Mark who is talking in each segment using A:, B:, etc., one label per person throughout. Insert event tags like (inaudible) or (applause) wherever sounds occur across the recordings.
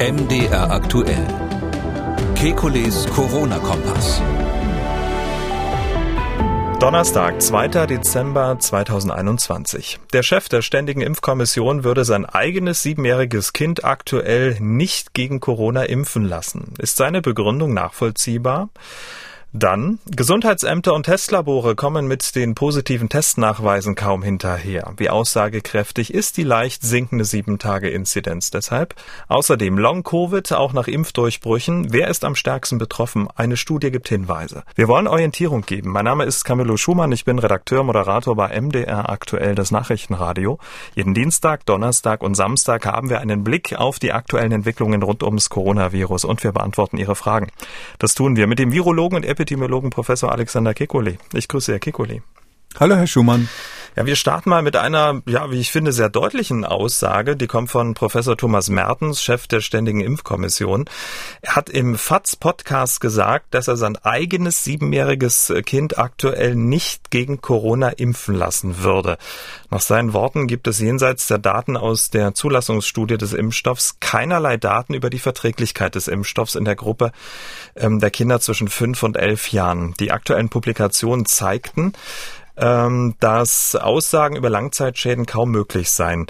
A: MDR aktuell. Kekules Corona-Kompass.
B: Donnerstag, 2. Dezember 2021. Der Chef der Ständigen Impfkommission würde sein eigenes siebenjähriges Kind aktuell nicht gegen Corona impfen lassen. Ist seine Begründung nachvollziehbar? Dann, Gesundheitsämter und Testlabore kommen mit den positiven Testnachweisen kaum hinterher. Wie aussagekräftig ist die leicht sinkende 7-Tage-Inzidenz deshalb? Außerdem Long-Covid, auch nach Impfdurchbrüchen. Wer ist am stärksten betroffen? Eine Studie gibt Hinweise. Wir wollen Orientierung geben. Mein Name ist Camillo Schumann. Ich bin Redakteur, Moderator bei MDR aktuell das Nachrichtenradio. Jeden Dienstag, Donnerstag und Samstag haben wir einen Blick auf die aktuellen Entwicklungen rund ums Coronavirus und wir beantworten Ihre Fragen. Das tun wir mit dem Virologen und Epidemiologen Professor Alexander Kekulé. Ich grüße Herr Kekulé.
C: Hallo, Herr Schumann.
B: Ja, wir starten mal mit einer, ja, wie ich finde, sehr deutlichen Aussage. Die kommt von Professor Thomas Mertens, Chef der Ständigen Impfkommission. Er hat im FATS-Podcast gesagt, dass er sein eigenes siebenjähriges Kind aktuell nicht gegen Corona impfen lassen würde. Nach seinen Worten gibt es jenseits der Daten aus der Zulassungsstudie des Impfstoffs keinerlei Daten über die Verträglichkeit des Impfstoffs in der Gruppe ähm, der Kinder zwischen fünf und elf Jahren. Die aktuellen Publikationen zeigten, ähm, dass Aussagen über Langzeitschäden kaum möglich seien.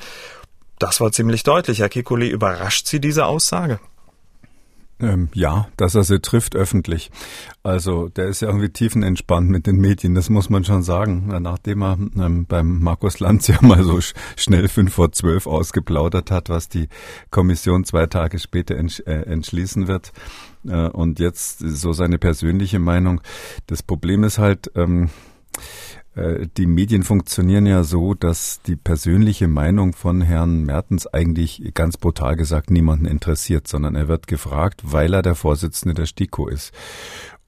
B: Das war ziemlich deutlich. Herr Kikuli, überrascht Sie diese Aussage?
C: Ähm, ja, dass er sie trifft öffentlich. Also der ist ja irgendwie tiefenentspannt mit den Medien, das muss man schon sagen. Nachdem er ähm, beim Markus Lanz (laughs) ja mal so sch schnell fünf vor zwölf ausgeplaudert hat, was die Kommission zwei Tage später entsch äh, entschließen wird. Äh, und jetzt so seine persönliche Meinung. Das Problem ist halt, ähm, äh, die Medien funktionieren ja so, dass die persönliche Meinung von Herrn Mertens eigentlich ganz brutal gesagt niemanden interessiert, sondern er wird gefragt, weil er der Vorsitzende der STIKO ist.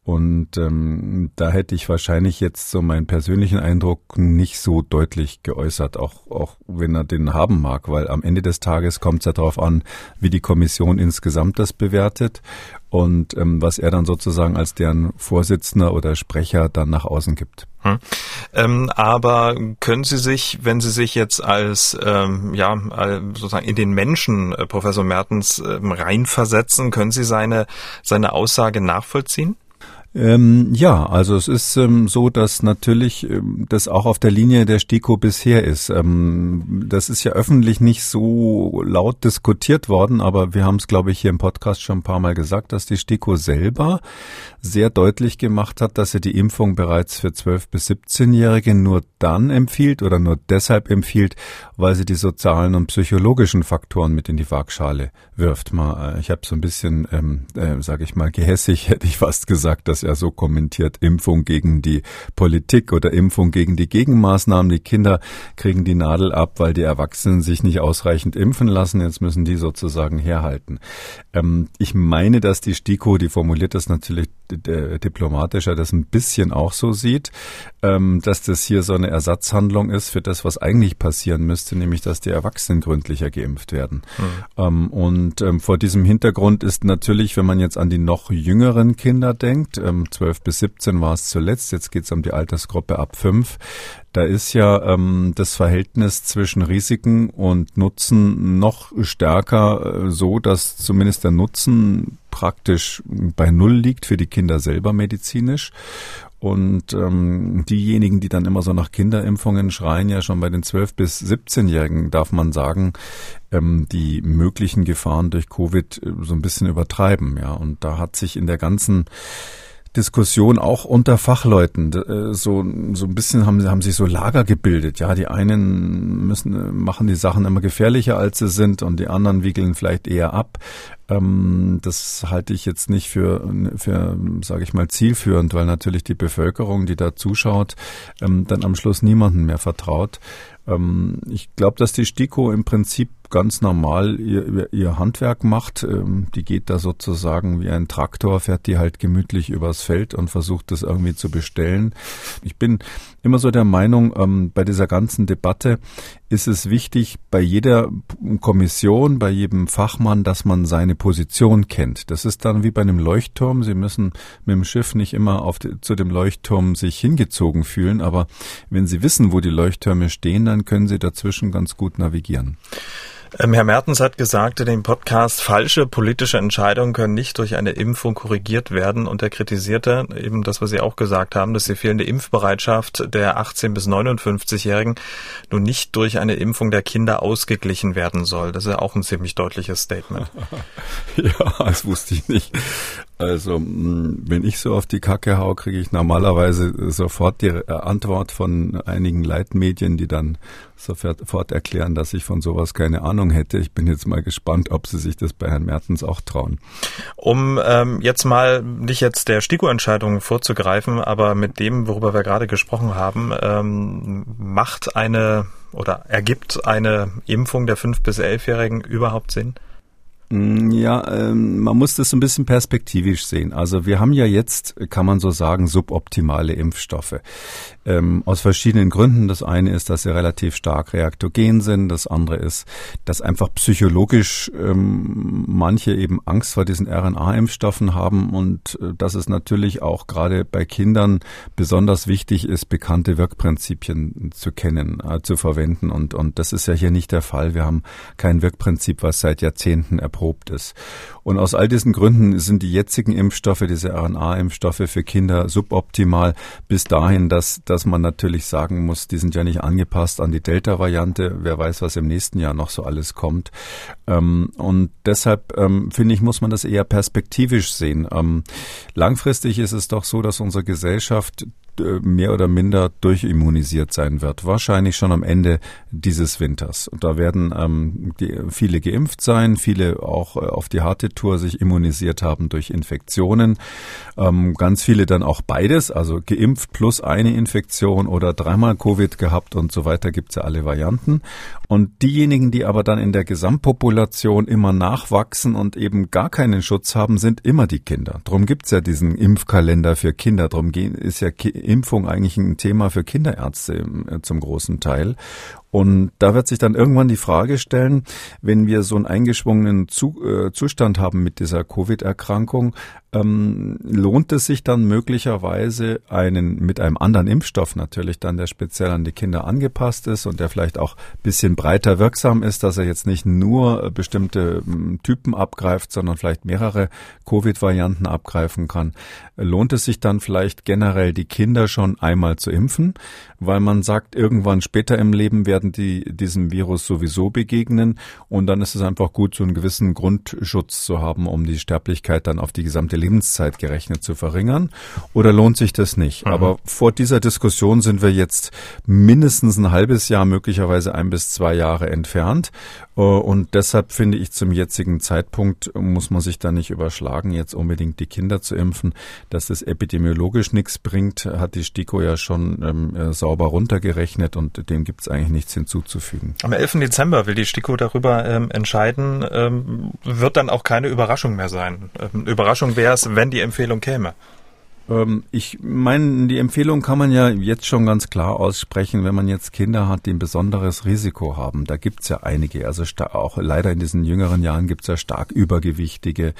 C: Und ähm, da hätte ich wahrscheinlich jetzt so meinen persönlichen Eindruck nicht so deutlich geäußert, auch, auch wenn er den haben mag, weil am Ende des Tages kommt es ja darauf an, wie die Kommission insgesamt das bewertet und ähm, was er dann sozusagen als deren Vorsitzender oder Sprecher dann nach außen gibt. Hm.
B: Ähm, aber können Sie sich, wenn Sie sich jetzt als ähm, ja sozusagen in den Menschen äh, Professor Mertens äh, reinversetzen, können Sie seine seine Aussage nachvollziehen?
C: Ähm, ja, also es ist ähm, so, dass natürlich ähm, das auch auf der Linie der STIKO bisher ist. Ähm, das ist ja öffentlich nicht so laut diskutiert worden, aber wir haben es, glaube ich, hier im Podcast schon ein paar Mal gesagt, dass die STIKO selber sehr deutlich gemacht hat, dass sie die Impfung bereits für 12- bis 17-Jährige nur dann empfiehlt oder nur deshalb empfiehlt, weil sie die sozialen und psychologischen Faktoren mit in die Waagschale wirft. Mal, äh, ich habe so ein bisschen, ähm, äh, sage ich mal, gehässig (laughs) hätte ich fast gesagt, dass er so kommentiert, Impfung gegen die Politik oder Impfung gegen die Gegenmaßnahmen. Die Kinder kriegen die Nadel ab, weil die Erwachsenen sich nicht ausreichend impfen lassen. Jetzt müssen die sozusagen herhalten. Ähm, ich meine, dass die STIKO, die formuliert das natürlich diplomatischer, das ein bisschen auch so sieht, ähm, dass das hier so eine Ersatzhandlung ist für das, was eigentlich passieren müsste, nämlich dass die Erwachsenen gründlicher geimpft werden. Mhm. Ähm, und ähm, vor diesem Hintergrund ist natürlich, wenn man jetzt an die noch jüngeren Kinder denkt, ähm, 12 bis 17 war es zuletzt, jetzt geht es um die Altersgruppe ab 5, da ist ja ähm, das Verhältnis zwischen Risiken und Nutzen noch stärker äh, so, dass zumindest der Nutzen praktisch bei Null liegt für die Kinder selber medizinisch. Und ähm, diejenigen, die dann immer so nach Kinderimpfungen schreien, ja schon bei den 12- bis 17-Jährigen, darf man sagen, ähm, die möglichen Gefahren durch Covid äh, so ein bisschen übertreiben. Ja, und da hat sich in der ganzen Diskussion auch unter Fachleuten. Äh, so, so ein bisschen haben, haben sich so Lager gebildet. Ja, die einen müssen, machen die Sachen immer gefährlicher, als sie sind und die anderen wiegeln vielleicht eher ab. Ähm, das halte ich jetzt nicht für, für sage ich mal, zielführend, weil natürlich die Bevölkerung, die da zuschaut, ähm, dann am Schluss niemanden mehr vertraut. Ähm, ich glaube, dass die STIKO im Prinzip ganz normal ihr, ihr Handwerk macht. Ähm, die geht da sozusagen wie ein Traktor, fährt die halt gemütlich übers Feld und versucht das irgendwie zu bestellen. Ich bin immer so der Meinung, ähm, bei dieser ganzen Debatte ist es wichtig, bei jeder Kommission, bei jedem Fachmann, dass man seine Position kennt. Das ist dann wie bei einem Leuchtturm. Sie müssen mit dem Schiff nicht immer auf die, zu dem Leuchtturm sich hingezogen fühlen, aber wenn Sie wissen, wo die Leuchttürme stehen, dann können Sie dazwischen ganz gut navigieren.
B: Ähm, Herr Mertens hat gesagt in dem Podcast, falsche politische Entscheidungen können nicht durch eine Impfung korrigiert werden. Und er kritisierte eben das, was Sie auch gesagt haben, dass die fehlende Impfbereitschaft der 18- bis 59-Jährigen nun nicht durch eine Impfung der Kinder ausgeglichen werden soll. Das ist ja auch ein ziemlich deutliches Statement. (laughs)
C: ja, das wusste ich nicht. Also, mm, wenn ich so auf die Kacke hau, kriege ich normalerweise sofort die äh, Antwort von einigen Leitmedien, die dann sofort erklären, dass ich von sowas keine Ahnung hätte. Ich bin jetzt mal gespannt, ob sie sich das bei Herrn Mertens auch trauen.
B: Um ähm, jetzt mal nicht jetzt der STIKO-Entscheidung vorzugreifen, aber mit dem, worüber wir gerade gesprochen haben, ähm, macht eine oder ergibt eine Impfung der 5- bis 11-Jährigen überhaupt Sinn?
C: Mm, ja, ähm, man muss das ein bisschen perspektivisch sehen. Also wir haben ja jetzt, kann man so sagen, suboptimale Impfstoffe. Ähm, aus verschiedenen Gründen. Das eine ist, dass sie relativ stark reaktogen sind. Das andere ist, dass einfach psychologisch ähm, manche eben Angst vor diesen RNA-Impfstoffen haben und äh, dass es natürlich auch gerade bei Kindern besonders wichtig ist, bekannte Wirkprinzipien zu kennen, äh, zu verwenden. Und, und das ist ja hier nicht der Fall. Wir haben kein Wirkprinzip, was seit Jahrzehnten erprobt ist. Und aus all diesen Gründen sind die jetzigen Impfstoffe, diese RNA-Impfstoffe für Kinder suboptimal bis dahin, dass, dass man natürlich sagen muss, die sind ja nicht angepasst an die Delta-Variante. Wer weiß, was im nächsten Jahr noch so alles kommt. Ähm, und deshalb ähm, finde ich, muss man das eher perspektivisch sehen. Ähm, langfristig ist es doch so, dass unsere Gesellschaft mehr oder minder durchimmunisiert sein wird. Wahrscheinlich schon am Ende dieses Winters. Und da werden ähm, die, viele geimpft sein, viele auch äh, auf die harte Tour sich immunisiert haben durch Infektionen. Ähm, ganz viele dann auch beides, also geimpft plus eine Infektion oder dreimal Covid gehabt und so weiter, gibt's ja alle Varianten. Und diejenigen, die aber dann in der Gesamtpopulation immer nachwachsen und eben gar keinen Schutz haben, sind immer die Kinder. Drum gibt's ja diesen Impfkalender für Kinder. Drum ist ja Impfung eigentlich ein Thema für Kinderärzte äh, zum großen Teil. Und da wird sich dann irgendwann die Frage stellen, wenn wir so einen eingeschwungenen Zu äh, Zustand haben mit dieser Covid-Erkrankung, ähm, lohnt es sich dann möglicherweise einen mit einem anderen Impfstoff natürlich dann, der speziell an die Kinder angepasst ist und der vielleicht auch bisschen breiter wirksam ist, dass er jetzt nicht nur äh, bestimmte ähm, Typen abgreift, sondern vielleicht mehrere Covid-Varianten abgreifen kann. Lohnt es sich dann vielleicht generell die Kinder schon einmal zu impfen, weil man sagt, irgendwann später im Leben werden die diesem Virus sowieso begegnen und dann ist es einfach gut, so einen gewissen Grundschutz zu haben, um die Sterblichkeit dann auf die gesamte Lebenszeit gerechnet zu verringern. Oder lohnt sich das nicht? Mhm. Aber vor dieser Diskussion sind wir jetzt mindestens ein halbes Jahr, möglicherweise ein bis zwei Jahre entfernt. Äh, und deshalb finde ich zum jetzigen Zeitpunkt muss man sich da nicht überschlagen, jetzt unbedingt die Kinder zu impfen. Dass es epidemiologisch nichts bringt, hat die STIKO ja schon ähm, äh, sauber runtergerechnet und dem gibt es eigentlich nichts hinzuzufügen.
B: Am 11. Dezember will die STIKO darüber ähm, entscheiden. Ähm, wird dann auch keine Überraschung mehr sein. Ähm, Überraschung wäre es, wenn die Empfehlung käme.
C: Ähm, ich meine, die Empfehlung kann man ja jetzt schon ganz klar aussprechen, wenn man jetzt Kinder hat, die ein besonderes Risiko haben. Da gibt's ja einige. Also auch leider in diesen jüngeren Jahren gibt's ja stark Übergewichtige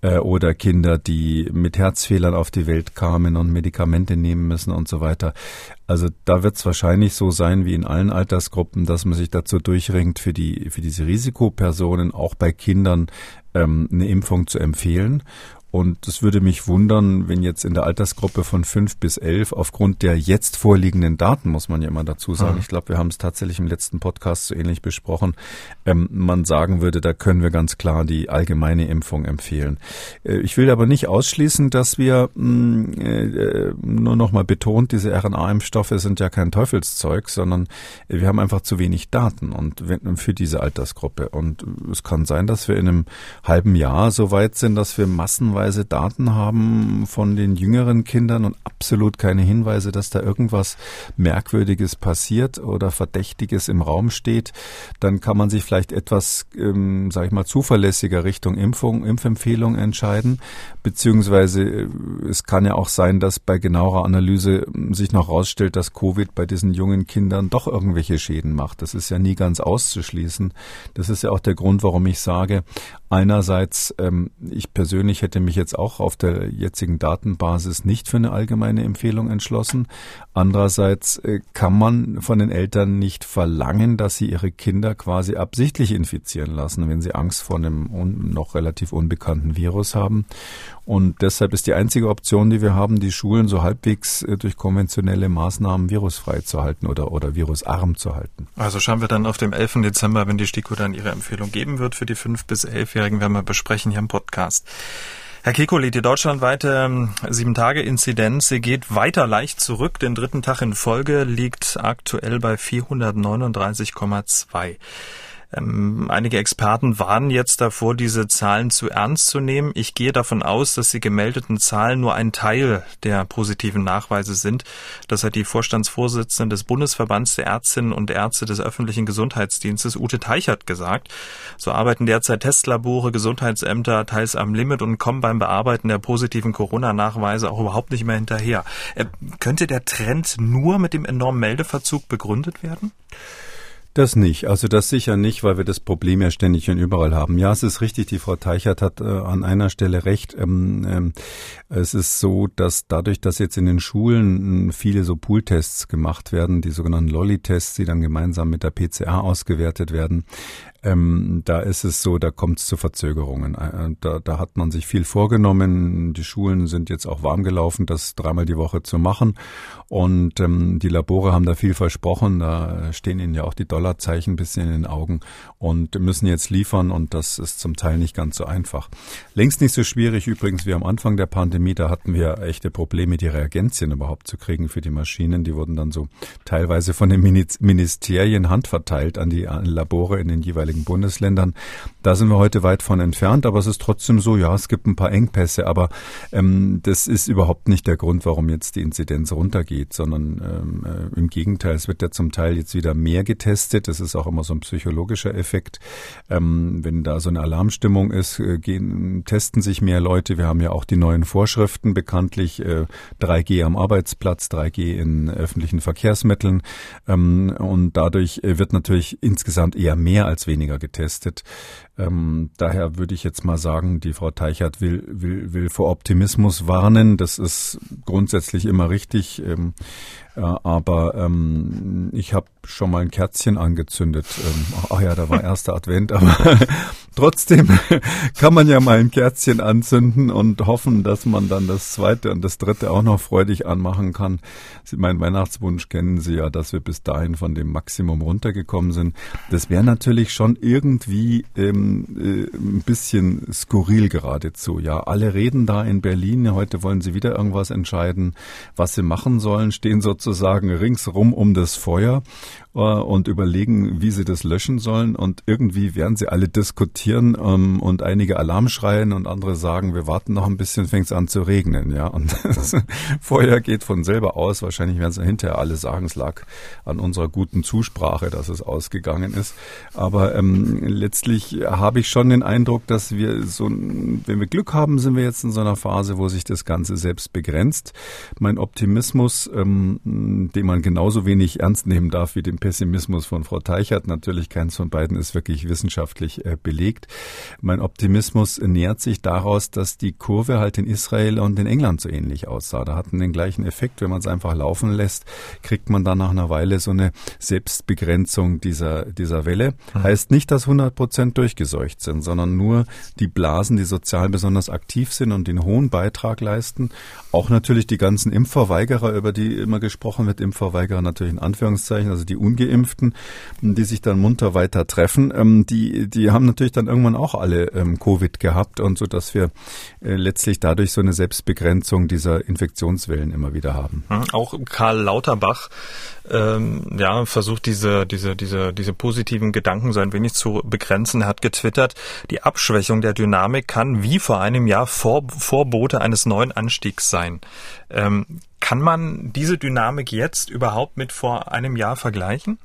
C: äh, oder Kinder, die mit Herzfehlern auf die Welt kamen und Medikamente nehmen müssen und so weiter. Also da wird's wahrscheinlich so sein wie in allen Altersgruppen, dass man sich dazu durchringt, für die für diese Risikopersonen auch bei Kindern ähm, eine Impfung zu empfehlen. Und es würde mich wundern, wenn jetzt in der Altersgruppe von fünf bis elf aufgrund der jetzt vorliegenden Daten, muss man ja immer dazu sagen, mhm. ich glaube, wir haben es tatsächlich im letzten Podcast so ähnlich besprochen, ähm, man sagen würde, da können wir ganz klar die allgemeine Impfung empfehlen. Äh, ich will aber nicht ausschließen, dass wir mh, mm, äh, nur noch mal betont, diese RNA-Impfstoffe sind ja kein Teufelszeug, sondern wir haben einfach zu wenig Daten und für diese Altersgruppe. Und es kann sein, dass wir in einem halben Jahr so weit sind, dass wir massenweise teilweise Daten haben von den jüngeren Kindern und absolut keine Hinweise, dass da irgendwas Merkwürdiges passiert oder Verdächtiges im Raum steht, dann kann man sich vielleicht etwas, ähm, sage ich mal, zuverlässiger Richtung Impfung, Impfempfehlung entscheiden. Beziehungsweise äh, es kann ja auch sein, dass bei genauerer Analyse ähm, sich noch herausstellt, dass Covid bei diesen jungen Kindern doch irgendwelche Schäden macht. Das ist ja nie ganz auszuschließen. Das ist ja auch der Grund, warum ich sage, einerseits, ähm, ich persönlich hätte mich mich jetzt auch auf der jetzigen Datenbasis nicht für eine allgemeine Empfehlung entschlossen. Andererseits äh, kann man von den Eltern nicht verlangen, dass sie ihre Kinder quasi absichtlich infizieren lassen, wenn sie Angst vor einem noch relativ unbekannten Virus haben. Und deshalb ist die einzige Option, die wir haben, die Schulen so halbwegs äh, durch konventionelle Maßnahmen virusfrei zu halten oder, oder virusarm zu halten.
B: Also schauen wir dann auf dem 11. Dezember, wenn die STIKO dann ihre Empfehlung geben wird für die 5- bis 11-Jährigen, werden wir besprechen hier im Podcast. Herr Kekoli, die deutschlandweite 7-Tage-Inzidenz, ähm, sie geht weiter leicht zurück. Den dritten Tag in Folge liegt aktuell bei 439,2. Ähm, einige Experten warnen jetzt davor, diese Zahlen zu ernst zu nehmen. Ich gehe davon aus, dass die gemeldeten Zahlen nur ein Teil der positiven Nachweise sind. Das hat die Vorstandsvorsitzende des Bundesverbands der Ärztinnen und Ärzte des öffentlichen Gesundheitsdienstes, Ute Teichert, gesagt. So arbeiten derzeit Testlabore, Gesundheitsämter teils am Limit und kommen beim Bearbeiten der positiven Corona-Nachweise auch überhaupt nicht mehr hinterher. Äh, könnte der Trend nur mit dem enormen Meldeverzug begründet werden?
C: Das nicht, also das sicher nicht, weil wir das Problem ja ständig und überall haben. Ja, es ist richtig, die Frau Teichert hat äh, an einer Stelle recht. Ähm, ähm, es ist so, dass dadurch, dass jetzt in den Schulen viele so Pooltests gemacht werden, die sogenannten Lolly-Tests, die dann gemeinsam mit der PCA ausgewertet werden, ähm, da ist es so, da kommt es zu Verzögerungen. Äh, da, da hat man sich viel vorgenommen. Die Schulen sind jetzt auch warm gelaufen, das dreimal die Woche zu machen. Und ähm, die Labore haben da viel versprochen. Da stehen ihnen ja auch die Dollarzeichen ein bisschen in den Augen und müssen jetzt liefern. Und das ist zum Teil nicht ganz so einfach. Längst nicht so schwierig übrigens wie am Anfang der Pandemie. Da hatten wir echte Probleme, die Reagenzien überhaupt zu kriegen für die Maschinen. Die wurden dann so teilweise von den Ministerien handverteilt an die Labore in den jeweiligen jeweiligen Bundesländern. Da sind wir heute weit von entfernt, aber es ist trotzdem so, ja, es gibt ein paar Engpässe, aber ähm, das ist überhaupt nicht der Grund, warum jetzt die Inzidenz runtergeht, sondern ähm, äh, im Gegenteil, es wird ja zum Teil jetzt wieder mehr getestet. Das ist auch immer so ein psychologischer Effekt. Ähm, wenn da so eine Alarmstimmung ist, äh, gehen, testen sich mehr Leute. Wir haben ja auch die neuen Vorschriften bekanntlich, äh, 3G am Arbeitsplatz, 3G in öffentlichen Verkehrsmitteln. Ähm, und dadurch äh, wird natürlich insgesamt eher mehr als weniger weniger getestet. Ähm, daher würde ich jetzt mal sagen, die Frau Teichert will, will, will vor Optimismus warnen. Das ist grundsätzlich immer richtig. Ähm, äh, aber ähm, ich habe schon mal ein Kerzchen angezündet. Ähm, ach ja, da war erster Advent, aber (laughs) trotzdem (laughs) kann man ja mal ein Kerzchen anzünden und hoffen, dass man dann das zweite und das dritte auch noch freudig anmachen kann. Sie, mein Weihnachtswunsch kennen Sie ja, dass wir bis dahin von dem Maximum runtergekommen sind. Das wäre natürlich schon irgendwie ähm, äh, ein bisschen skurril geradezu. Ja, alle reden da in Berlin. Heute wollen sie wieder irgendwas entscheiden, was sie machen sollen, stehen sozusagen ringsrum um das Feuer und überlegen, wie sie das löschen sollen. Und irgendwie werden sie alle diskutieren ähm, und einige Alarm schreien und andere sagen, wir warten noch ein bisschen, fängt es an zu regnen. Ja, und das (laughs) Feuer geht von selber aus. Wahrscheinlich werden sie hinterher alle sagen, es lag an unserer guten Zusprache, dass es ausgegangen ist. Aber ähm, letztlich habe ich schon den Eindruck, dass wir so, wenn wir Glück haben, sind wir jetzt in so einer Phase, wo sich das Ganze selbst begrenzt. Mein Optimismus, ähm, den man genauso wenig ernst nehmen darf wie den Pessimismus von Frau Teichert. Natürlich keins von beiden ist wirklich wissenschaftlich äh, belegt. Mein Optimismus nähert sich daraus, dass die Kurve halt in Israel und in England so ähnlich aussah. Da hatten den gleichen Effekt. Wenn man es einfach laufen lässt, kriegt man dann nach einer Weile so eine Selbstbegrenzung dieser, dieser Welle. Mhm. Heißt nicht, dass 100 Prozent durchgeseucht sind, sondern nur die Blasen, die sozial besonders aktiv sind und den hohen Beitrag leisten. Auch natürlich die ganzen Impfverweigerer, über die immer gesprochen wird, Impfverweigerer natürlich in Anführungszeichen, also die Ungeimpften, die sich dann munter weiter treffen, ähm, die, die haben natürlich dann irgendwann auch alle ähm, Covid gehabt und so, dass wir äh, letztlich dadurch so eine Selbstbegrenzung dieser Infektionswellen immer wieder haben.
B: Hm, auch Karl Lauterbach ähm, ja, versucht diese, diese, diese, diese positiven Gedanken so ein wenig zu begrenzen. Er hat getwittert, die Abschwächung der Dynamik kann wie vor einem Jahr Vor Vorbote eines neuen Anstiegs sein. Ähm, kann man diese Dynamik jetzt überhaupt mit vor einem Jahr vergleichen?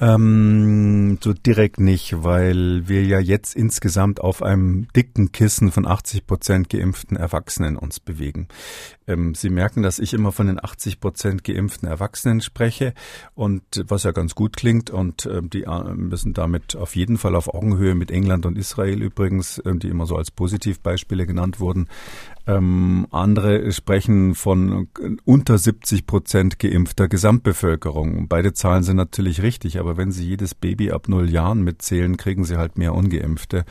C: Ähm, so direkt nicht, weil wir ja jetzt insgesamt auf einem dicken Kissen von 80 Prozent geimpften Erwachsenen uns bewegen. Ähm, Sie merken, dass ich immer von den 80 Prozent geimpften Erwachsenen spreche und was ja ganz gut klingt und äh, die äh, müssen damit auf jeden Fall auf Augenhöhe mit England und Israel übrigens, äh, die immer so als Positivbeispiele genannt wurden, ähm, andere sprechen von unter 70 Prozent geimpfter Gesamtbevölkerung. Beide Zahlen sind natürlich richtig, aber wenn Sie jedes Baby ab null Jahren mitzählen, kriegen Sie halt mehr Ungeimpfte.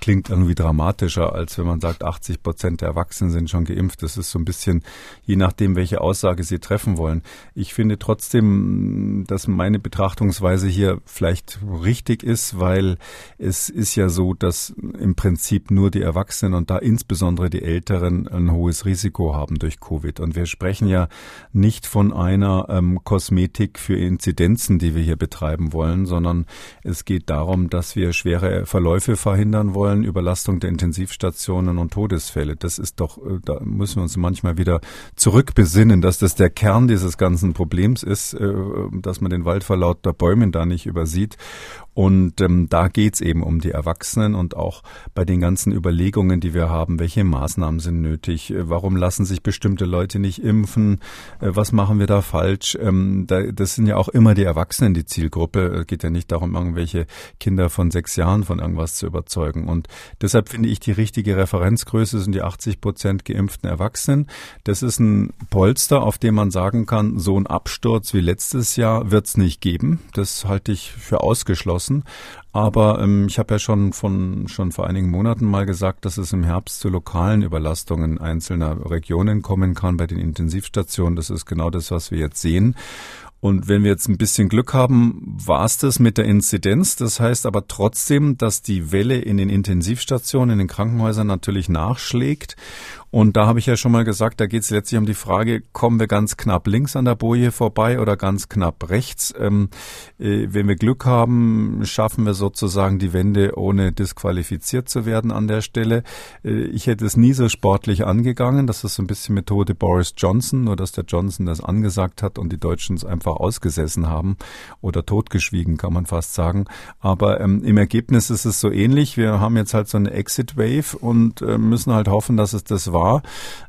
C: Klingt irgendwie dramatischer, als wenn man sagt, 80 Prozent der Erwachsenen sind schon geimpft. Das ist so ein bisschen, je nachdem, welche Aussage Sie treffen wollen. Ich finde trotzdem, dass meine Betrachtungsweise hier vielleicht richtig ist, weil es ist ja so, dass im Prinzip nur die Erwachsenen und da insbesondere die Älteren ein hohes Risiko haben durch Covid. Und wir sprechen ja nicht von einer ähm, Kosmetik für Inzidenzen, die wir hier betreiben wollen, sondern es geht darum, dass wir schwere Verläufe verhindern wollen, Überlastung der Intensivstationen und Todesfälle. Das ist doch, äh, da müssen wir uns manchmal wieder zurückbesinnen, dass das der Kern dieses ganzen Problems ist, äh, dass man den Wald vor lauter Bäumen da nicht übersieht. Und ähm, da geht's eben um die Erwachsenen und auch bei den ganzen Überlegungen, die wir haben, welche Maßnahmen sind nötig, äh, warum lassen sich bestimmte Leute nicht impfen, äh, was machen wir da falsch. Ähm, da, das sind ja auch immer die Erwachsenen die Zielgruppe. Es geht ja nicht darum, irgendwelche Kinder von sechs Jahren von irgendwas zu überzeugen. Und deshalb finde ich, die richtige Referenzgröße sind die 80 Prozent geimpften Erwachsenen. Das ist ein Polster, auf dem man sagen kann, so ein Absturz wie letztes Jahr wird's nicht geben. Das halte ich für ausgeschlossen geschlossen. Aber ähm, ich habe ja schon von schon vor einigen Monaten mal gesagt, dass es im Herbst zu lokalen Überlastungen einzelner Regionen kommen kann bei den Intensivstationen. Das ist genau das, was wir jetzt sehen. Und wenn wir jetzt ein bisschen Glück haben, war es das mit der Inzidenz. Das heißt aber trotzdem, dass die Welle in den Intensivstationen, in den Krankenhäusern natürlich nachschlägt. Und da habe ich ja schon mal gesagt, da geht es letztlich um die Frage, kommen wir ganz knapp links an der Boje vorbei oder ganz knapp rechts? Ähm, äh, wenn wir Glück haben, schaffen wir sozusagen die Wende, ohne disqualifiziert zu werden an der Stelle. Äh, ich hätte es nie so sportlich angegangen. Das ist so ein bisschen Methode Boris Johnson, nur dass der Johnson das angesagt hat und die Deutschen es einfach ausgesessen haben oder totgeschwiegen, kann man fast sagen. Aber ähm, im Ergebnis ist es so ähnlich. Wir haben jetzt halt so eine Exit Wave und äh, müssen halt hoffen, dass es das war war.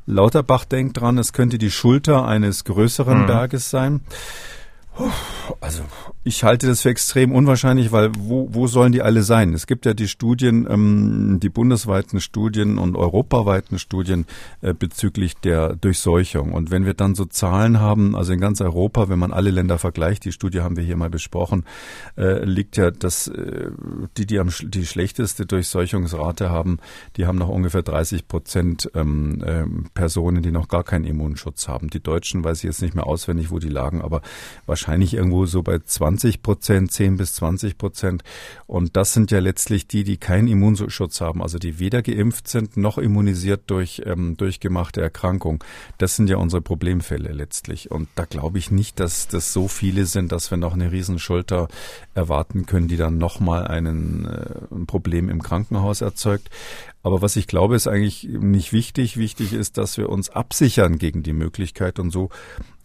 C: Lauterbach denkt dran, es könnte die Schulter eines größeren mhm. Berges sein. Also ich halte das für extrem unwahrscheinlich, weil wo, wo sollen die alle sein? Es gibt ja die Studien, ähm, die bundesweiten Studien und europaweiten Studien äh, bezüglich der Durchseuchung. Und wenn wir dann so Zahlen haben, also in ganz Europa, wenn man alle Länder vergleicht, die Studie haben wir hier mal besprochen, äh, liegt ja, dass äh, die, die am, die schlechteste Durchseuchungsrate haben, die haben noch ungefähr 30 Prozent ähm, äh, Personen, die noch gar keinen Immunschutz haben. Die Deutschen weiß ich jetzt nicht mehr auswendig, wo die lagen, aber wahrscheinlich wahrscheinlich irgendwo so bei 20 Prozent, 10 bis 20 Prozent. Und das sind ja letztlich die, die keinen Immunschutz haben, also die weder geimpft sind noch immunisiert durch ähm, durchgemachte Erkrankung. Das sind ja unsere Problemfälle letztlich. Und da glaube ich nicht, dass das so viele sind, dass wir noch eine Riesenschulter erwarten können, die dann nochmal äh, ein Problem im Krankenhaus erzeugt. Aber was ich glaube, ist eigentlich nicht wichtig. Wichtig ist, dass wir uns absichern gegen die Möglichkeit und so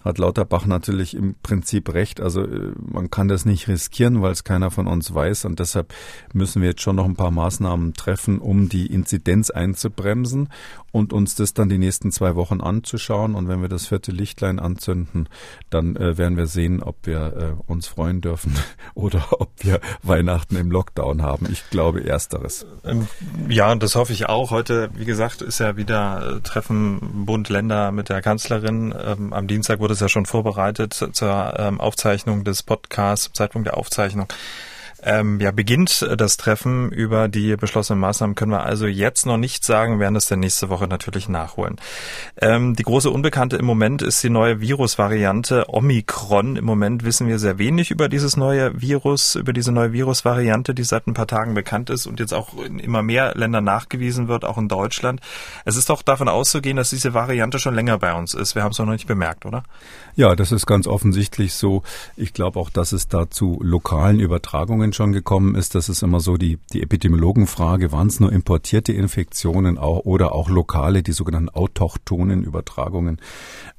C: hat Lauterbach natürlich im Prinzip recht. Also äh, man kann das nicht riskieren, weil es keiner von uns weiß. Und deshalb müssen wir jetzt schon noch ein paar Maßnahmen treffen, um die Inzidenz einzubremsen und uns das dann die nächsten zwei Wochen anzuschauen. Und wenn wir das vierte Lichtlein anzünden, dann äh, werden wir sehen, ob wir äh, uns freuen dürfen (laughs) oder ob wir Weihnachten im Lockdown haben. Ich glaube ersteres.
B: Ähm, ja, das hoffe ich auch. Heute, wie gesagt, ist ja wieder äh, Treffen Bund Länder mit der Kanzlerin. Ähm, am Dienstag wurde wurde es ja schon vorbereitet zur ähm, Aufzeichnung des Podcasts, Zeitpunkt der Aufzeichnung ähm, ja, beginnt das Treffen über die beschlossenen Maßnahmen, können wir also jetzt noch nicht sagen, werden das dann nächste Woche natürlich nachholen. Ähm, die große Unbekannte im Moment ist die neue Virusvariante Omikron. Im Moment wissen wir sehr wenig über dieses neue Virus, über diese neue Virusvariante, die seit ein paar Tagen bekannt ist und jetzt auch in immer mehr Ländern nachgewiesen wird, auch in Deutschland. Es ist doch davon auszugehen, dass diese Variante schon länger bei uns ist. Wir haben es noch nicht bemerkt, oder?
C: Ja, das ist ganz offensichtlich so. Ich glaube auch, dass es da zu lokalen Übertragungen vorhin schon gekommen ist, das ist immer so die, die Epidemiologenfrage, waren es nur importierte Infektionen auch, oder auch lokale, die sogenannten autochthonen Übertragungen.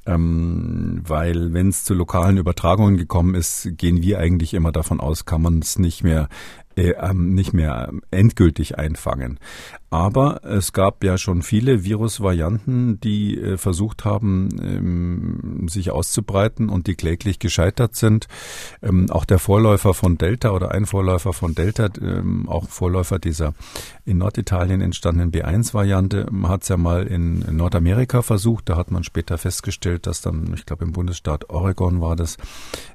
C: Ähm, weil wenn es zu lokalen Übertragungen gekommen ist, gehen wir eigentlich immer davon aus, kann man es nicht mehr nicht mehr endgültig einfangen. Aber es gab ja schon viele Virusvarianten, die äh, versucht haben, ähm, sich auszubreiten und die kläglich gescheitert sind. Ähm, auch der Vorläufer von Delta oder ein Vorläufer von Delta, ähm, auch Vorläufer dieser in Norditalien entstandenen B1-Variante, hat es ja mal in Nordamerika versucht. Da hat man später festgestellt, dass dann, ich glaube im Bundesstaat Oregon war das,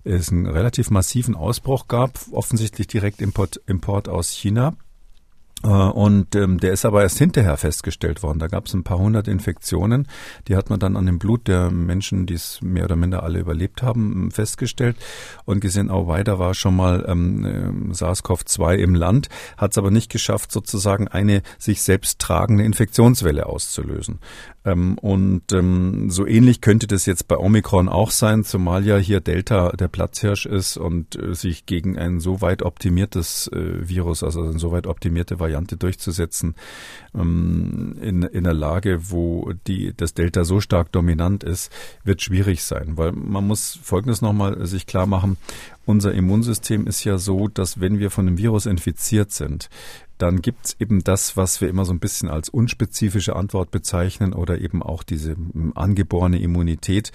C: es einen relativ massiven Ausbruch gab, offensichtlich direkt Import, Import aus China. Äh, und ähm, der ist aber erst hinterher festgestellt worden. Da gab es ein paar hundert Infektionen. Die hat man dann an dem Blut der Menschen, die es mehr oder minder alle überlebt haben, festgestellt und gesehen, oh weiter war schon mal ähm, äh, SARS-CoV-2 im Land, hat es aber nicht geschafft, sozusagen eine sich selbst tragende Infektionswelle auszulösen. Ähm, und ähm, so ähnlich könnte das jetzt bei Omikron auch sein, zumal ja hier Delta der Platzhirsch ist und äh, sich gegen ein so weit optimiertes äh, Virus, also eine so weit optimierte Variante durchzusetzen, ähm, in, in einer Lage, wo die, das Delta so stark dominant ist, wird schwierig sein. Weil man muss Folgendes nochmal sich klar machen. Unser Immunsystem ist ja so, dass wenn wir von einem Virus infiziert sind, dann gibt's eben das, was wir immer so ein bisschen als unspezifische Antwort bezeichnen oder eben auch diese hm, angeborene Immunität.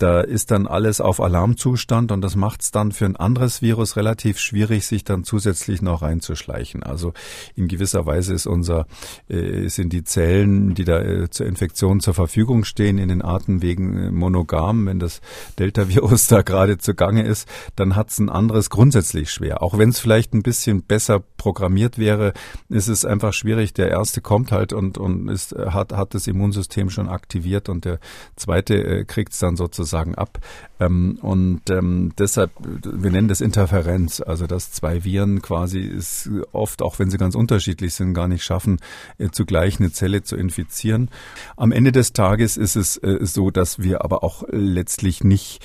C: Da ist dann alles auf Alarmzustand und das macht es dann für ein anderes Virus relativ schwierig, sich dann zusätzlich noch reinzuschleichen. Also in gewisser Weise ist unser, äh, sind die Zellen, die da äh, zur Infektion zur Verfügung stehen, in den Atemwegen äh, monogam. Wenn das Delta-Virus (laughs) da gerade zugange ist, dann hat es ein anderes grundsätzlich schwer. Auch wenn es vielleicht ein bisschen besser programmiert wäre, ist es einfach schwierig. Der erste kommt halt und, und ist, hat, hat das Immunsystem schon aktiviert und der zweite äh, kriegt es dann sozusagen sozusagen ab. Ähm, und ähm, deshalb, wir nennen das Interferenz, also dass zwei Viren quasi es oft, auch wenn sie ganz unterschiedlich sind, gar nicht schaffen, äh, zugleich eine Zelle zu infizieren. Am Ende des Tages ist es äh, so, dass wir aber auch letztlich nicht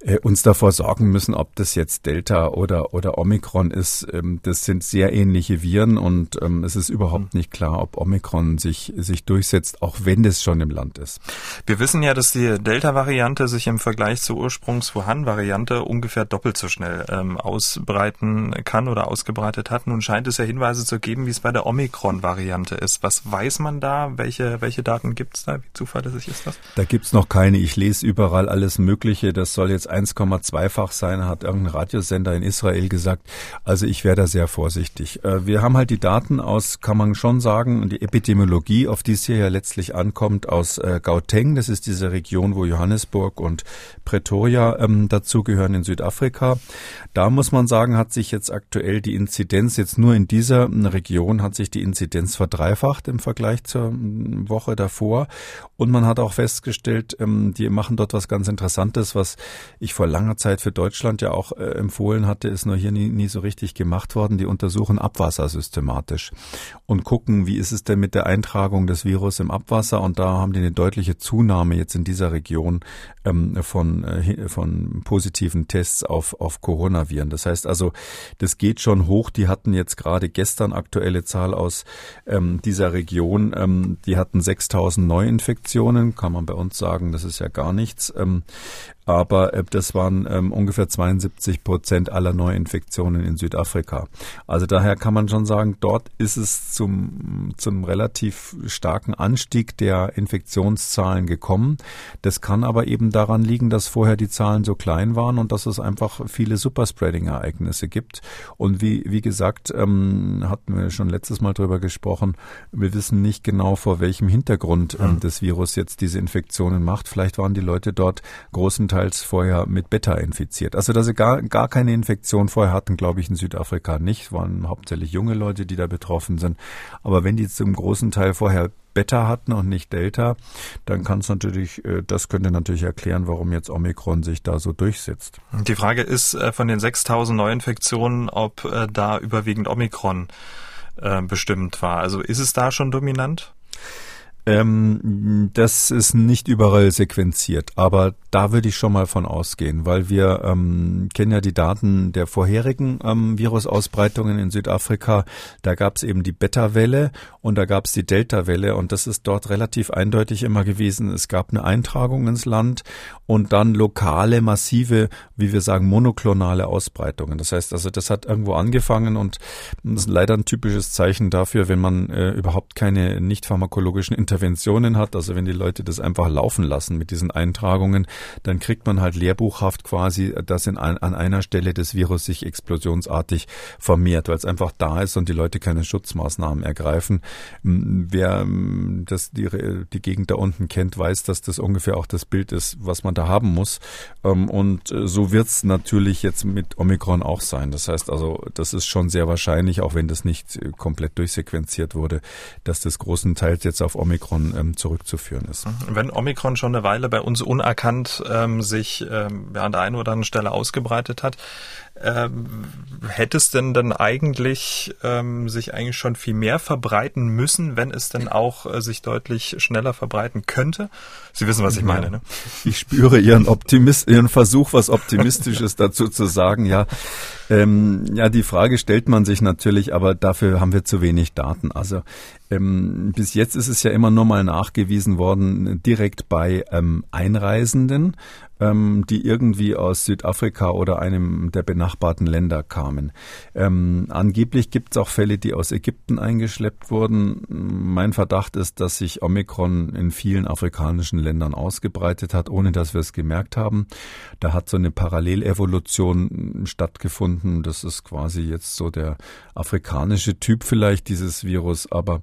C: äh, uns davor sorgen müssen, ob das jetzt Delta oder, oder Omikron ist. Ähm, das sind sehr ähnliche Viren und ähm, es ist überhaupt nicht klar, ob Omikron sich, sich durchsetzt, auch wenn das schon im Land ist.
B: Wir wissen ja, dass die Delta-Variante sich im Vergleich zur Ursprungs-Wuhan-Variante ungefähr doppelt so schnell ähm, ausbreiten kann oder ausgebreitet hat. Nun scheint es ja Hinweise zu geben, wie es bei der Omikron-Variante ist. Was weiß man da? Welche, welche Daten gibt es da? Wie zuverlässig ist das?
C: Da gibt's noch keine. Ich lese überall alles Mögliche. Das soll jetzt 1,2-fach sein, hat irgendein Radiosender in Israel gesagt. Also ich wäre da sehr vorsichtig. Äh, wir haben halt die Daten aus, kann man schon sagen, die Epidemiologie, auf die es hier ja letztlich ankommt, aus äh, Gauteng. Das ist diese Region, wo Johannesburg und Pretoria ähm, dazugehören in Südafrika. Da muss man sagen, hat sich jetzt aktuell die Inzidenz jetzt nur in dieser ähm, Region hat sich die Inzidenz verdreifacht im Vergleich zur ähm, Woche davor. Und man hat auch festgestellt, ähm, die machen dort was ganz Interessantes, was ich vor langer Zeit für Deutschland ja auch äh, empfohlen hatte, ist nur hier nie, nie so richtig gemacht worden. Die untersuchen Abwasser systematisch und gucken, wie ist es denn mit der Eintragung des Virus im Abwasser. Und da haben die eine deutliche Zunahme jetzt in dieser Region ähm, von, äh, von positiven Tests auf, auf Coronaviren. Das heißt also, das geht schon hoch. Die hatten jetzt gerade gestern aktuelle Zahl aus ähm, dieser Region. Ähm, die hatten 6000 Neuinfektionen. Kann man bei uns sagen, das ist ja gar nichts. Ähm, aber äh, das waren ähm, ungefähr 72 Prozent aller Neuinfektionen in Südafrika. Also daher kann man schon sagen, dort ist es zum, zum relativ starken Anstieg der Infektionszahlen gekommen. Das kann aber eben daran liegen, dass vorher die Zahlen so klein waren und dass es einfach viele Superspreading-Ereignisse gibt. Und wie, wie gesagt, ähm, hatten wir schon letztes Mal drüber gesprochen, wir wissen nicht genau, vor welchem Hintergrund ähm, das Virus jetzt diese Infektionen macht. Vielleicht waren die Leute dort großenteils größtenteils vorher mit Beta infiziert. Also dass sie gar, gar keine Infektion vorher hatten, glaube ich, in Südafrika nicht. Waren hauptsächlich junge Leute, die da betroffen sind. Aber wenn die zum großen Teil vorher Beta hatten und nicht Delta, dann kann es natürlich, äh, das könnte natürlich erklären, warum jetzt Omikron sich da so durchsetzt.
B: Die Frage ist äh, von den 6000 Neuinfektionen, ob äh, da überwiegend Omikron bestimmt war. Also ist es da schon dominant?
C: Ähm, das ist nicht überall sequenziert, aber da würde ich schon mal von ausgehen, weil wir ähm, kennen ja die Daten der vorherigen ähm, Virusausbreitungen in Südafrika. Da gab es eben die Beta-Welle und da gab es die Delta-Welle und das ist dort relativ eindeutig immer gewesen. Es gab eine Eintragung ins Land und dann lokale, massive, wie wir sagen, monoklonale Ausbreitungen. Das heißt also, das hat irgendwo angefangen und das ist leider ein typisches Zeichen dafür, wenn man äh, überhaupt keine nicht pharmakologischen Interventionen hat, also wenn die Leute das einfach laufen lassen mit diesen Eintragungen, dann kriegt man halt lehrbuchhaft quasi, dass in, an einer Stelle das Virus sich explosionsartig vermehrt, weil es einfach da ist und die Leute keine Schutzmaßnahmen ergreifen. Wer das, die, die Gegend da unten kennt, weiß, dass das ungefähr auch das Bild ist, was man da haben muss. Ähm, und äh, so wird es natürlich jetzt mit Omikron auch sein. Das heißt also, das ist schon sehr wahrscheinlich, auch wenn das nicht äh, komplett durchsequenziert wurde, dass das großenteils jetzt auf Omikron ähm, zurückzuführen ist.
B: Wenn Omikron schon eine Weile bei uns unerkannt ähm, sich ähm, an der einen oder anderen Stelle ausgebreitet hat, ähm, hätte es denn dann eigentlich ähm, sich eigentlich schon viel mehr verbreiten müssen, wenn es denn auch äh, sich deutlich schneller verbreiten könnte? Sie wissen, was ich meine, ne?
C: Ich spüre Ihren Optimist, Ihren Versuch, was Optimistisches (laughs) dazu zu sagen. Ja, ähm, ja, die Frage stellt man sich natürlich, aber dafür haben wir zu wenig Daten. Also ähm, bis jetzt ist es ja immer nur mal nachgewiesen worden, direkt bei ähm, Einreisenden ähm, die irgendwie aus Südafrika oder einem der benachbarten Länder kamen. Ähm, angeblich gibt es auch Fälle, die aus Ägypten eingeschleppt wurden. Mein Verdacht ist, dass sich Omikron in vielen afrikanischen Ländern ausgebreitet hat, ohne dass wir es gemerkt haben. Da hat so eine Parallelevolution stattgefunden. Das ist quasi jetzt so der afrikanische Typ vielleicht dieses Virus, aber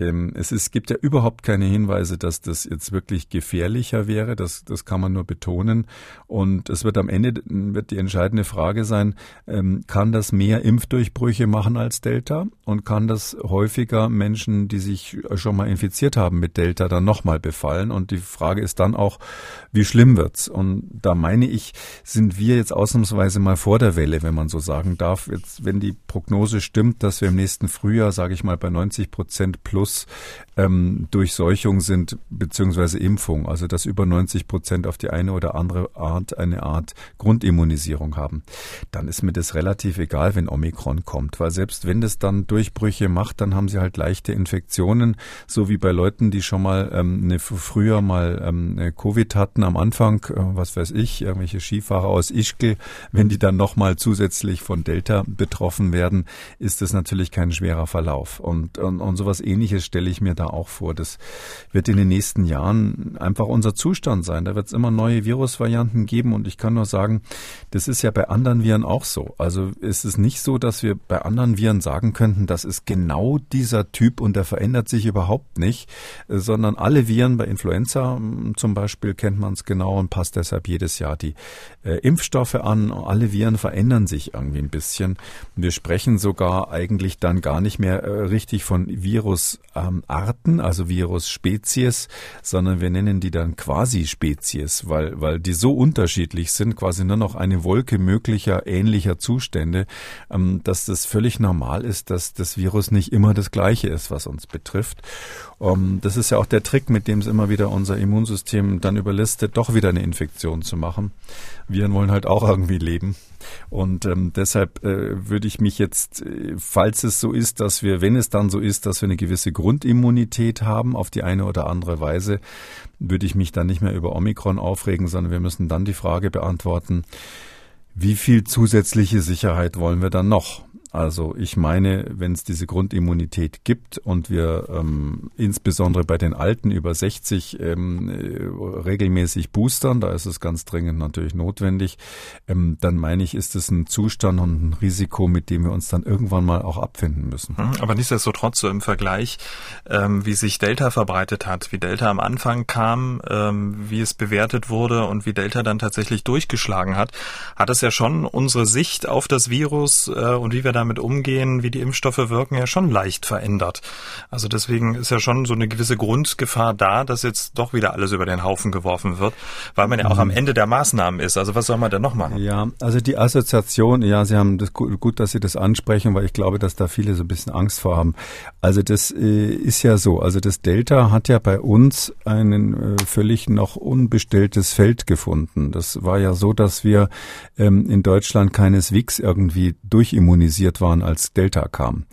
C: es ist, gibt ja überhaupt keine Hinweise, dass das jetzt wirklich gefährlicher wäre. Das, das kann man nur betonen. Und es wird am Ende wird die entscheidende Frage sein, ähm, kann das mehr Impfdurchbrüche machen als Delta? Und kann das häufiger Menschen, die sich schon mal infiziert haben mit Delta, dann nochmal befallen? Und die Frage ist dann auch, wie schlimm wird's? Und da meine ich, sind wir jetzt ausnahmsweise mal vor der Welle, wenn man so sagen darf. Jetzt, wenn die Prognose stimmt, dass wir im nächsten Frühjahr, sage ich mal, bei 90 Prozent plus plus ähm, Durchseuchung sind beziehungsweise Impfung, also dass über 90 Prozent auf die eine oder andere Art eine Art Grundimmunisierung haben, dann ist mir das relativ egal, wenn Omikron kommt, weil selbst wenn das dann Durchbrüche macht, dann haben sie halt leichte Infektionen, so wie bei Leuten, die schon mal ähm, eine, früher mal ähm, Covid hatten am Anfang, äh, was weiß ich, irgendwelche Skifahrer aus Ischgl, wenn die dann nochmal zusätzlich von Delta betroffen werden, ist das natürlich kein schwerer Verlauf. Und, und, und sowas ähnliches Stelle ich mir da auch vor. Das wird in den nächsten Jahren einfach unser Zustand sein. Da wird es immer neue Virusvarianten geben und ich kann nur sagen, das ist ja bei anderen Viren auch so. Also ist es nicht so, dass wir bei anderen Viren sagen könnten, das ist genau dieser Typ und der verändert sich überhaupt nicht, sondern alle Viren bei Influenza zum Beispiel kennt man es genau und passt deshalb jedes Jahr die äh, Impfstoffe an. Alle Viren verändern sich irgendwie ein bisschen. Wir sprechen sogar eigentlich dann gar nicht mehr äh, richtig von Virus ähm, Arten, also Virus-Spezies, sondern wir nennen die dann Quasi-Spezies, weil, weil die so unterschiedlich sind, quasi nur noch eine Wolke möglicher ähnlicher Zustände, ähm, dass das völlig normal ist, dass das Virus nicht immer das gleiche ist, was uns betrifft. Um, das ist ja auch der Trick, mit dem es immer wieder unser Immunsystem dann überlistet, doch wieder eine Infektion zu machen. Viren wollen halt auch irgendwie leben. Und ähm, deshalb äh, würde ich mich jetzt, äh, falls es so ist, dass wir, wenn es dann so ist, dass wir eine gewisse Grundimmunität haben auf die eine oder andere Weise, würde ich mich dann nicht mehr über Omikron aufregen, sondern wir müssen dann die Frage beantworten, wie viel zusätzliche Sicherheit wollen wir dann noch? Also ich meine, wenn es diese Grundimmunität gibt und wir ähm, insbesondere bei den Alten über 60 ähm, äh, regelmäßig boostern, da ist es ganz dringend natürlich notwendig, ähm, dann meine ich, ist es ein Zustand und ein Risiko, mit dem wir uns dann irgendwann mal auch abfinden müssen.
B: Mhm, aber nichtsdestotrotz so im Vergleich, ähm, wie sich Delta verbreitet hat, wie Delta am Anfang kam, ähm, wie es bewertet wurde und wie Delta dann tatsächlich durchgeschlagen hat, hat es ja schon unsere Sicht auf das Virus äh, und wie wir damit umgehen, wie die Impfstoffe wirken, ja schon leicht verändert. Also deswegen ist ja schon so eine gewisse Grundgefahr da, dass jetzt doch wieder alles über den Haufen geworfen wird, weil man ja auch mhm. am Ende der Maßnahmen ist. Also was soll man denn noch machen?
C: Ja, also die Assoziation, ja, Sie haben das gut, dass Sie das ansprechen, weil ich glaube, dass da viele so ein bisschen Angst vor haben. Also das äh, ist ja so. Also das Delta hat ja bei uns einen äh, völlig noch unbestelltes Feld gefunden. Das war ja so, dass wir ähm, in Deutschland keineswegs irgendwie durchimmunisiert waren, als Delta kam,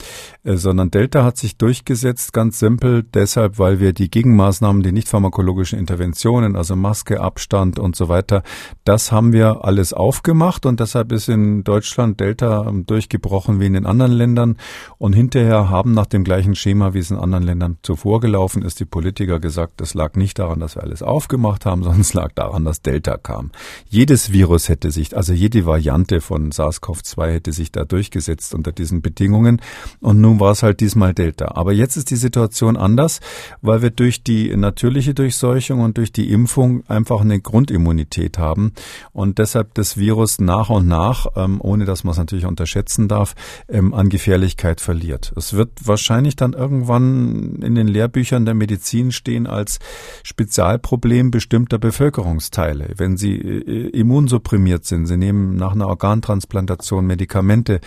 C: äh, sondern Delta hat sich durchgesetzt, ganz simpel deshalb, weil wir die Gegenmaßnahmen, die nicht pharmakologischen Interventionen, also Maske, Abstand und so weiter, das haben wir alles aufgemacht und deshalb ist in Deutschland Delta ähm, durchgebrochen wie in den anderen Ländern. Und hinterher haben nach dem gleichen Schema, wie es in anderen Ländern zuvor gelaufen ist, die Politiker gesagt, das lag nicht daran, dass wir alles aufgemacht haben, (laughs) sondern es lag daran, dass Delta kam. Jedes Virus hätte sich, also jede Variante von SARS-CoV-2 hätte sich da durchgesetzt unter diesen Bedingungen und nun war es halt diesmal Delta. Aber jetzt ist die Situation anders, weil wir durch die natürliche Durchseuchung und durch die Impfung einfach eine Grundimmunität haben und deshalb das Virus nach und nach, ähm, ohne dass man es natürlich unterschätzen darf, ähm, an Gefährlichkeit verliert. Es wird wahrscheinlich dann irgendwann in den Lehrbüchern der Medizin stehen als Spezialproblem bestimmter Bevölkerungsteile. Wenn sie äh, immunsupprimiert sind, sie nehmen nach einer Organtransplantation Medikamente,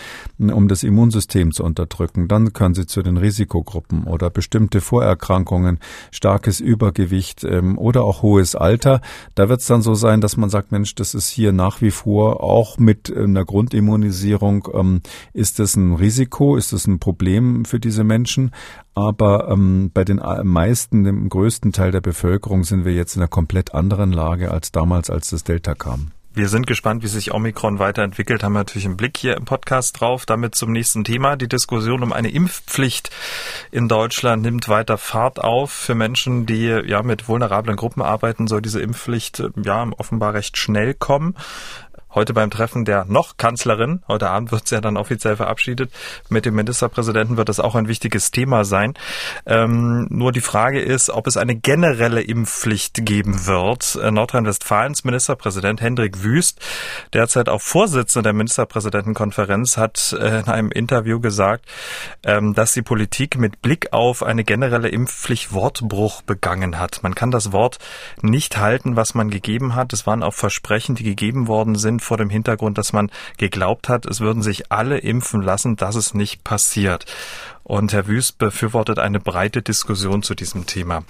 C: um das Immunsystem zu unterdrücken, dann können sie zu den Risikogruppen oder bestimmte Vorerkrankungen, starkes Übergewicht ähm, oder auch hohes Alter. Da wird es dann so sein, dass man sagt, Mensch, das ist hier nach wie vor auch mit einer Grundimmunisierung, ähm, ist das ein Risiko, ist das ein Problem für diese Menschen? Aber ähm, bei den meisten, dem größten Teil der Bevölkerung sind wir jetzt in einer komplett anderen Lage als damals, als das Delta kam.
B: Wir sind gespannt, wie sich Omikron weiterentwickelt, haben natürlich einen Blick hier im Podcast drauf. Damit zum nächsten Thema. Die Diskussion um eine Impfpflicht in Deutschland nimmt weiter Fahrt auf. Für Menschen, die ja mit vulnerablen Gruppen arbeiten, soll diese Impfpflicht ja offenbar recht schnell kommen heute beim Treffen der noch Kanzlerin, heute Abend wird sie ja dann offiziell verabschiedet, mit dem Ministerpräsidenten wird das auch ein wichtiges Thema sein. Ähm, nur die Frage ist, ob es eine generelle Impfpflicht geben wird. Äh, Nordrhein-Westfalens Ministerpräsident Hendrik Wüst, derzeit auch Vorsitzender der Ministerpräsidentenkonferenz, hat äh, in einem Interview gesagt, ähm, dass die Politik mit Blick auf eine generelle Impfpflicht Wortbruch begangen hat. Man kann das Wort nicht halten, was man gegeben hat. Es waren auch Versprechen, die gegeben worden sind vor dem Hintergrund, dass man geglaubt hat, es würden sich alle impfen lassen, dass es nicht passiert. Und Herr Wüst befürwortet eine breite Diskussion zu diesem Thema.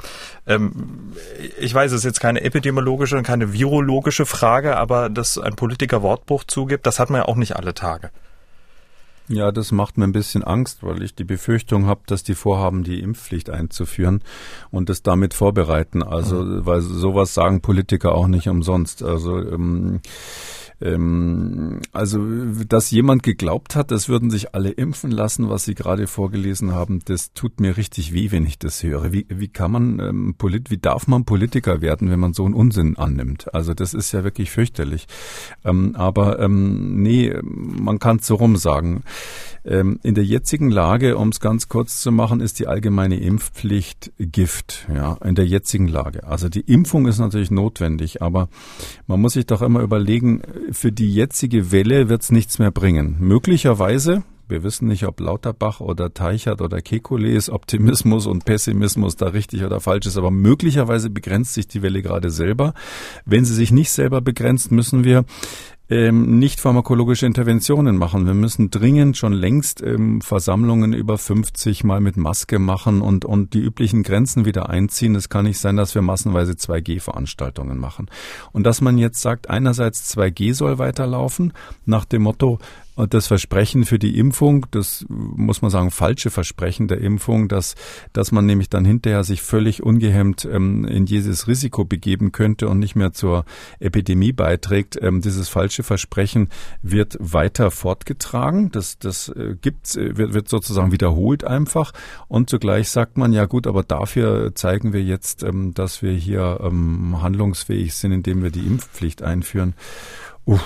B: Ähm, ich weiß, es ist jetzt keine epidemiologische und keine virologische Frage, aber dass ein Politiker Wortbruch zugibt, das hat man ja auch nicht alle Tage.
C: Ja, das macht mir ein bisschen Angst, weil ich die Befürchtung habe, dass die vorhaben, die Impfpflicht einzuführen und das damit vorbereiten. Also, mhm. weil sowas sagen Politiker auch nicht umsonst. Also ähm, ähm, also, dass jemand geglaubt hat, es würden sich alle impfen lassen, was Sie gerade vorgelesen haben, das tut mir richtig weh, wenn ich das höre. Wie, wie kann man, ähm, Polit wie darf man Politiker werden, wenn man so einen Unsinn annimmt? Also, das ist ja wirklich fürchterlich. Ähm, aber ähm, nee, man kann es so rum sagen. Ähm, in der jetzigen Lage, um es ganz kurz zu machen, ist die allgemeine Impfpflicht Gift. Ja, in der jetzigen Lage. Also die Impfung ist natürlich notwendig, aber man muss sich doch immer überlegen, für die jetzige Welle wird es nichts mehr bringen. Möglicherweise, wir wissen nicht, ob Lauterbach oder Teichert oder Kekules Optimismus und Pessimismus da richtig oder falsch ist, aber möglicherweise begrenzt sich die Welle gerade selber. Wenn sie sich nicht selber begrenzt, müssen wir ähm, nicht pharmakologische Interventionen machen. Wir müssen dringend schon längst ähm, Versammlungen über 50 mal mit Maske machen und, und die üblichen Grenzen wieder einziehen. Es kann nicht sein, dass wir massenweise 2G-Veranstaltungen machen. Und dass man jetzt sagt, einerseits 2G soll weiterlaufen, nach dem Motto, und das Versprechen für die Impfung, das muss man sagen, falsche Versprechen der Impfung, dass, dass man nämlich dann hinterher sich völlig ungehemmt ähm, in dieses Risiko begeben könnte und nicht mehr zur Epidemie beiträgt. Ähm, dieses falsche Versprechen wird weiter fortgetragen. Das, das äh, gibt, äh, wird, wird sozusagen wiederholt einfach. Und zugleich sagt man, ja gut, aber dafür zeigen wir jetzt, ähm, dass wir hier ähm, handlungsfähig sind, indem wir die Impfpflicht einführen. Uff.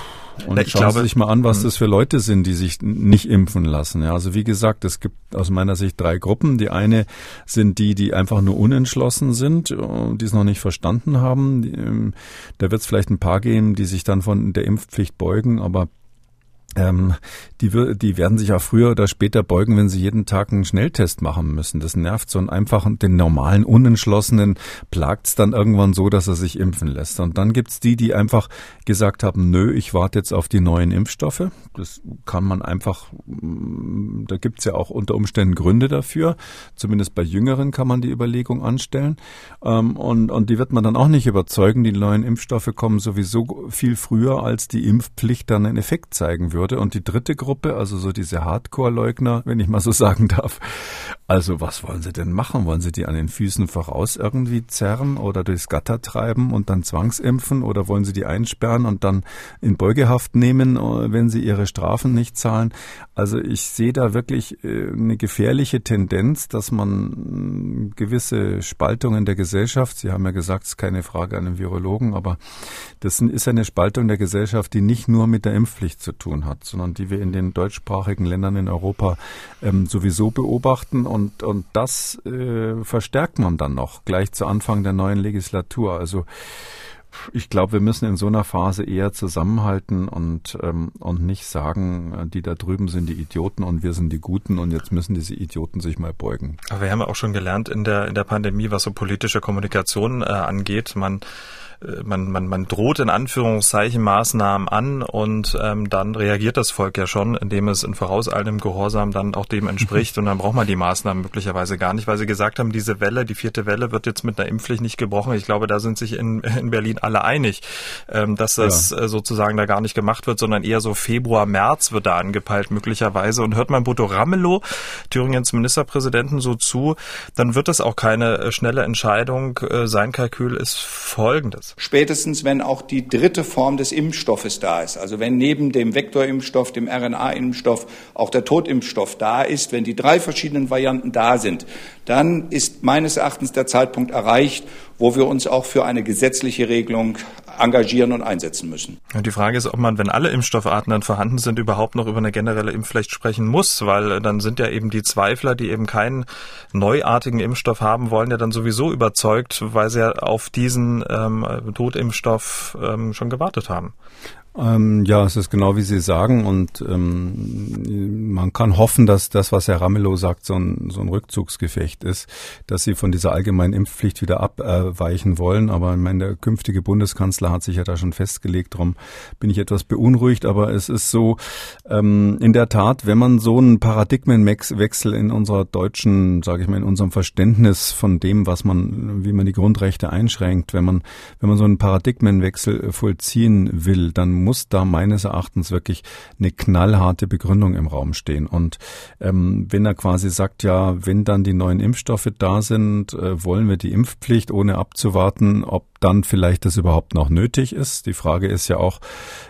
C: Und ich schauen glaube, Sie sich mal an, was hm. das für Leute sind, die sich nicht impfen lassen. Ja, also wie gesagt, es gibt aus meiner Sicht drei Gruppen. Die eine sind die, die einfach nur unentschlossen sind, äh, die es noch nicht verstanden haben. Ähm, da wird es vielleicht ein paar geben, die sich dann von der Impfpflicht beugen, aber ähm, die, die werden sich auch früher oder später beugen, wenn sie jeden Tag einen Schnelltest machen müssen. Das nervt so einen einfachen, den normalen Unentschlossenen plagt's dann irgendwann so, dass er sich impfen lässt. Und dann gibt's die, die einfach gesagt haben, nö, ich warte jetzt auf die neuen Impfstoffe. Das kann man einfach, mm, da gibt's ja auch unter Umständen Gründe dafür. Zumindest bei Jüngeren kann man die Überlegung anstellen. Ähm, und, und die wird man dann auch nicht überzeugen. Die neuen Impfstoffe kommen sowieso viel früher, als die Impfpflicht dann einen Effekt zeigen würde würde. Und die dritte Gruppe, also so diese Hardcore-Leugner, wenn ich mal so (laughs) sagen darf, also was wollen sie denn machen? Wollen sie die an den Füßen voraus irgendwie zerren oder durchs Gatter treiben und dann zwangsimpfen oder wollen sie die einsperren und dann in Beugehaft nehmen, äh, wenn sie ihre Strafen nicht zahlen? Also ich sehe da wirklich äh, eine gefährliche Tendenz, dass man äh, gewisse Spaltungen der Gesellschaft, Sie haben ja gesagt, es ist keine Frage an den Virologen, aber das ist eine Spaltung der Gesellschaft, die nicht nur mit der Impfpflicht zu tun hat, sondern die wir in den deutschsprachigen Ländern in Europa ähm, sowieso beobachten und, und das äh, verstärkt man dann noch gleich zu Anfang der neuen Legislatur. Also ich glaube, wir müssen in so einer Phase eher zusammenhalten und, ähm, und nicht sagen, äh, die da drüben sind die Idioten und wir sind die Guten und jetzt müssen diese Idioten sich mal beugen.
B: Aber wir haben auch schon gelernt in der, in der Pandemie, was so politische Kommunikation äh, angeht. Man man, man, man droht in Anführungszeichen Maßnahmen an und ähm, dann reagiert das Volk ja schon, indem es in vorauseilendem Gehorsam dann auch dem entspricht (laughs) und dann braucht man die Maßnahmen möglicherweise gar nicht, weil sie gesagt haben, diese Welle, die vierte Welle wird jetzt mit einer Impfpflicht nicht gebrochen. Ich glaube, da sind sich in, in Berlin alle einig, ähm, dass das ja. äh, sozusagen da gar nicht gemacht wird, sondern eher so Februar, März wird da angepeilt möglicherweise. Und hört man Bodo Ramelow, Thüringens Ministerpräsidenten, so zu, dann wird das auch keine äh, schnelle Entscheidung. Äh, sein Kalkül ist folgendes
D: spätestens wenn auch die dritte Form des Impfstoffes da ist. Also wenn neben dem Vektorimpfstoff, dem RNA-Impfstoff auch der Totimpfstoff da ist, wenn die drei verschiedenen Varianten da sind, dann ist meines Erachtens der Zeitpunkt erreicht, wo wir uns auch für eine gesetzliche Regelung engagieren und einsetzen müssen.
B: Und die Frage ist, ob man, wenn alle Impfstoffarten dann vorhanden sind, überhaupt noch über eine generelle Impfpflicht sprechen muss, weil dann sind ja eben die Zweifler, die eben keinen neuartigen Impfstoff haben wollen, ja dann sowieso überzeugt, weil sie ja auf diesen ähm, Totimpfstoff ähm, schon gewartet haben.
C: Ähm, ja, es ist genau wie Sie sagen und ähm, man kann hoffen, dass das, was Herr Ramelow sagt, so ein, so ein Rückzugsgefecht ist, dass Sie von dieser allgemeinen Impfpflicht wieder abweichen wollen. Aber ich meine, der künftige Bundeskanzler hat sich ja da schon festgelegt, darum bin ich etwas beunruhigt. Aber es ist so, ähm, in der Tat, wenn man so einen Paradigmenwechsel in unserer deutschen, sage ich mal, in unserem Verständnis von dem, was man, wie man die Grundrechte einschränkt, wenn man, wenn man so einen Paradigmenwechsel vollziehen will, dann muss da meines Erachtens wirklich eine knallharte Begründung im Raum stehen. Und ähm, wenn er quasi sagt, ja, wenn dann die neuen Impfstoffe da sind, äh, wollen wir die Impfpflicht, ohne abzuwarten, ob dann vielleicht das überhaupt noch nötig ist. Die Frage ist ja auch,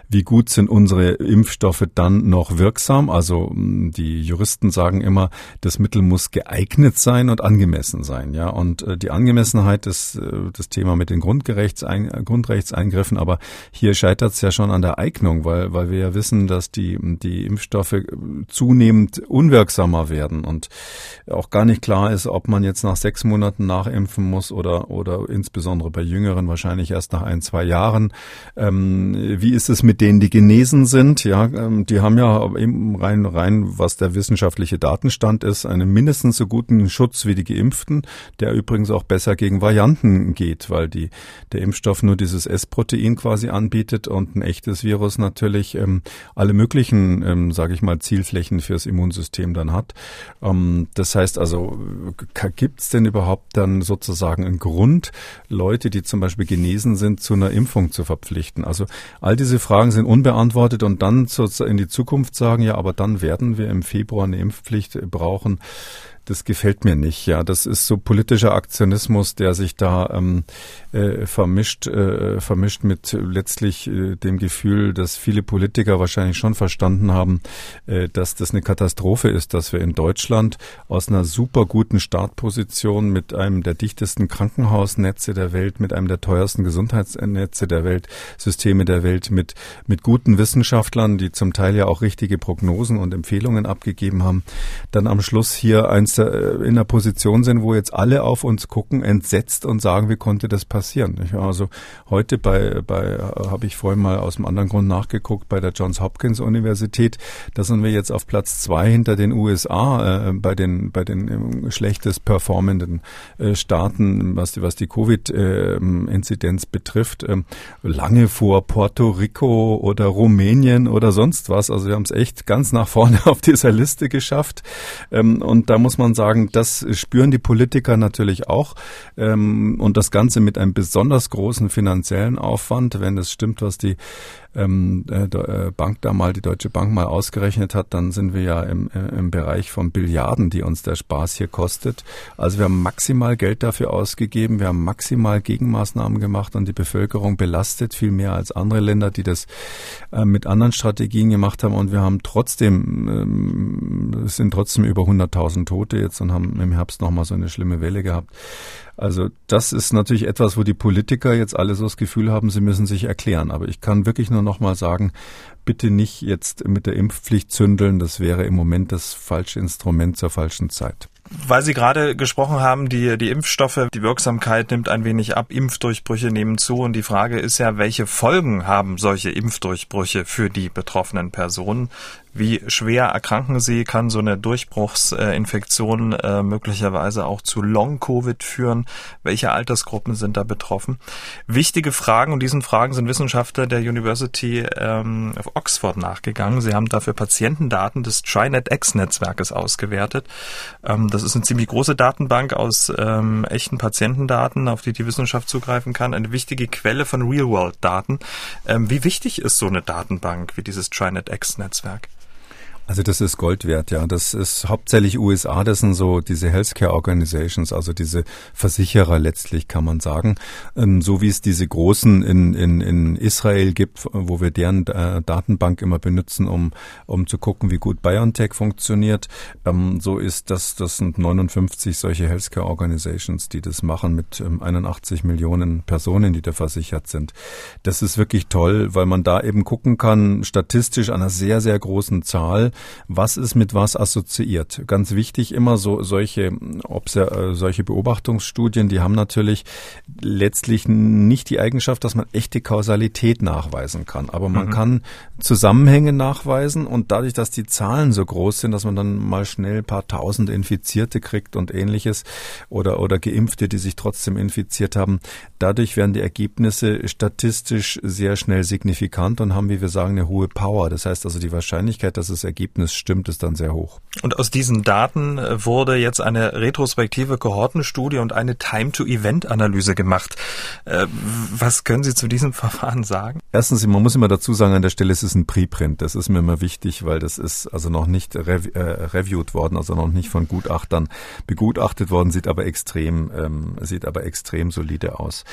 C: wie gut sind unsere Impfstoffe dann noch wirksam? Also hm, die Juristen sagen immer, das Mittel muss geeignet sein und angemessen sein. Ja, und äh, die Angemessenheit ist äh, das Thema mit den Grundrechtseingriffen. Aber hier scheitert es ja schon an der Eignung, weil, weil wir ja wissen, dass die, die Impfstoffe äh, zunehmend unwirksamer werden und auch gar nicht klar ist, ob man jetzt nach sechs Monaten nachimpfen muss oder, oder insbesondere bei Jüngeren wahrscheinlich erst nach ein, zwei Jahren. Ähm, wie ist es mit denen, die genesen sind? Ja, ähm, die haben ja eben rein, rein, was der wissenschaftliche Datenstand ist, einen mindestens so guten Schutz wie die Geimpften, der übrigens auch besser gegen Varianten geht, weil die, der Impfstoff nur dieses S-Protein quasi anbietet und ein echtes Virus natürlich ähm, alle möglichen, ähm, sage ich mal, Zielflächen fürs Immunsystem dann hat. Ähm, das heißt also, gibt es denn überhaupt dann sozusagen einen Grund, Leute, die zum Beispiel genesen sind, zu einer Impfung zu verpflichten? Also all diese Fragen sind unbeantwortet und dann in die Zukunft sagen, ja, aber dann werden wir im Februar eine Impfpflicht brauchen das gefällt mir nicht. Ja, das ist so politischer Aktionismus, der sich da ähm, äh, vermischt, äh, vermischt mit letztlich äh, dem Gefühl, dass viele Politiker wahrscheinlich schon verstanden haben, äh, dass das eine Katastrophe ist, dass wir in Deutschland aus einer super guten Startposition mit einem der dichtesten Krankenhausnetze der Welt, mit einem der teuersten Gesundheitsnetze der Welt, Systeme der Welt, mit mit guten Wissenschaftlern, die zum Teil ja auch richtige Prognosen und Empfehlungen abgegeben haben, dann am Schluss hier eins jetzt äh, in einer Position sind, wo jetzt alle auf uns gucken, entsetzt und sagen, wie konnte das passieren? Also heute bei, bei habe ich vorhin mal aus einem anderen Grund nachgeguckt, bei der Johns Hopkins Universität, da sind wir jetzt auf Platz zwei hinter den USA äh, bei den bei den äh, schlechtest performenden äh, Staaten, was die was die Covid-Inzidenz äh, betrifft, ähm, lange vor Puerto Rico oder Rumänien oder sonst was. Also wir haben es echt ganz nach vorne (laughs) auf dieser Liste geschafft. Ähm, und da muss man sagen, das spüren die Politiker natürlich auch. Ähm, und das Ganze mit einem besonders großen finanziellen Aufwand, wenn es stimmt, was die ähm, äh, äh, Bank da mal, die Deutsche Bank mal ausgerechnet hat, dann sind wir ja im, äh, im Bereich von Billiarden, die uns der Spaß hier kostet. Also wir haben maximal Geld dafür ausgegeben, wir haben maximal Gegenmaßnahmen gemacht und die Bevölkerung belastet viel mehr als andere Länder, die das mit anderen Strategien gemacht haben und wir haben trotzdem, ähm, sind trotzdem über 100.000 Tote jetzt und haben im Herbst nochmal so eine schlimme Welle gehabt. Also das ist natürlich etwas, wo die Politiker jetzt alle so das Gefühl haben, sie müssen sich erklären. Aber ich kann wirklich nur noch mal sagen, bitte nicht jetzt mit der Impfpflicht zündeln. Das wäre im Moment das falsche Instrument zur falschen Zeit.
B: Weil Sie gerade gesprochen haben, die, die Impfstoffe, die Wirksamkeit nimmt ein wenig ab, Impfdurchbrüche nehmen zu und die Frage ist ja, welche Folgen haben solche Impfdurchbrüche für die betroffenen Personen? Wie schwer erkranken sie? Kann so eine Durchbruchsinfektion äh, möglicherweise auch zu Long-Covid führen? Welche Altersgruppen sind da betroffen? Wichtige Fragen und diesen Fragen sind Wissenschaftler der University ähm, of Oxford nachgegangen. Sie haben dafür Patientendaten des TriNetX-Netzwerkes ausgewertet. Ähm, das ist eine ziemlich große Datenbank aus ähm, echten Patientendaten, auf die die Wissenschaft zugreifen kann. Eine wichtige Quelle von Real-World-Daten. Ähm, wie wichtig ist so eine Datenbank wie dieses TriNetX-Netzwerk?
C: Also das ist Gold wert, ja. Das ist hauptsächlich USA, das sind so diese Healthcare Organizations, also diese Versicherer letztlich kann man sagen. Ähm, so wie es diese großen in, in, in Israel gibt, wo wir deren äh, Datenbank immer benutzen, um, um zu gucken, wie gut BioNTech funktioniert. Ähm, so ist das, das sind 59 solche Healthcare Organizations, die das machen mit ähm, 81 Millionen Personen, die da versichert sind. Das ist wirklich toll, weil man da eben gucken kann, statistisch an einer sehr, sehr großen Zahl, was ist mit was assoziiert. Ganz wichtig immer so solche, äh, solche Beobachtungsstudien, die haben natürlich letztlich nicht die Eigenschaft, dass man echte Kausalität nachweisen kann. Aber man mhm. kann Zusammenhänge nachweisen und dadurch, dass die Zahlen so groß sind, dass man dann mal schnell ein paar tausend Infizierte kriegt und ähnliches oder, oder Geimpfte, die sich trotzdem infiziert haben, dadurch werden die Ergebnisse statistisch sehr schnell signifikant und haben, wie wir sagen, eine hohe Power. Das heißt also die Wahrscheinlichkeit, dass das Ergebnis stimmt, ist dann sehr hoch.
B: Und aus diesen Daten äh, wurde jetzt eine retrospektive Kohortenstudie und eine Time-to-Event-Analyse gemacht. Äh, was können Sie zu diesem (laughs) Verfahren sagen?
C: Erstens, man muss immer dazu sagen, an der Stelle ist es ein Preprint. Das ist mir immer wichtig, weil das ist also noch nicht rev äh, reviewed worden, also noch nicht von Gutachtern begutachtet worden, sieht aber extrem, ähm, sieht aber extrem solide aus.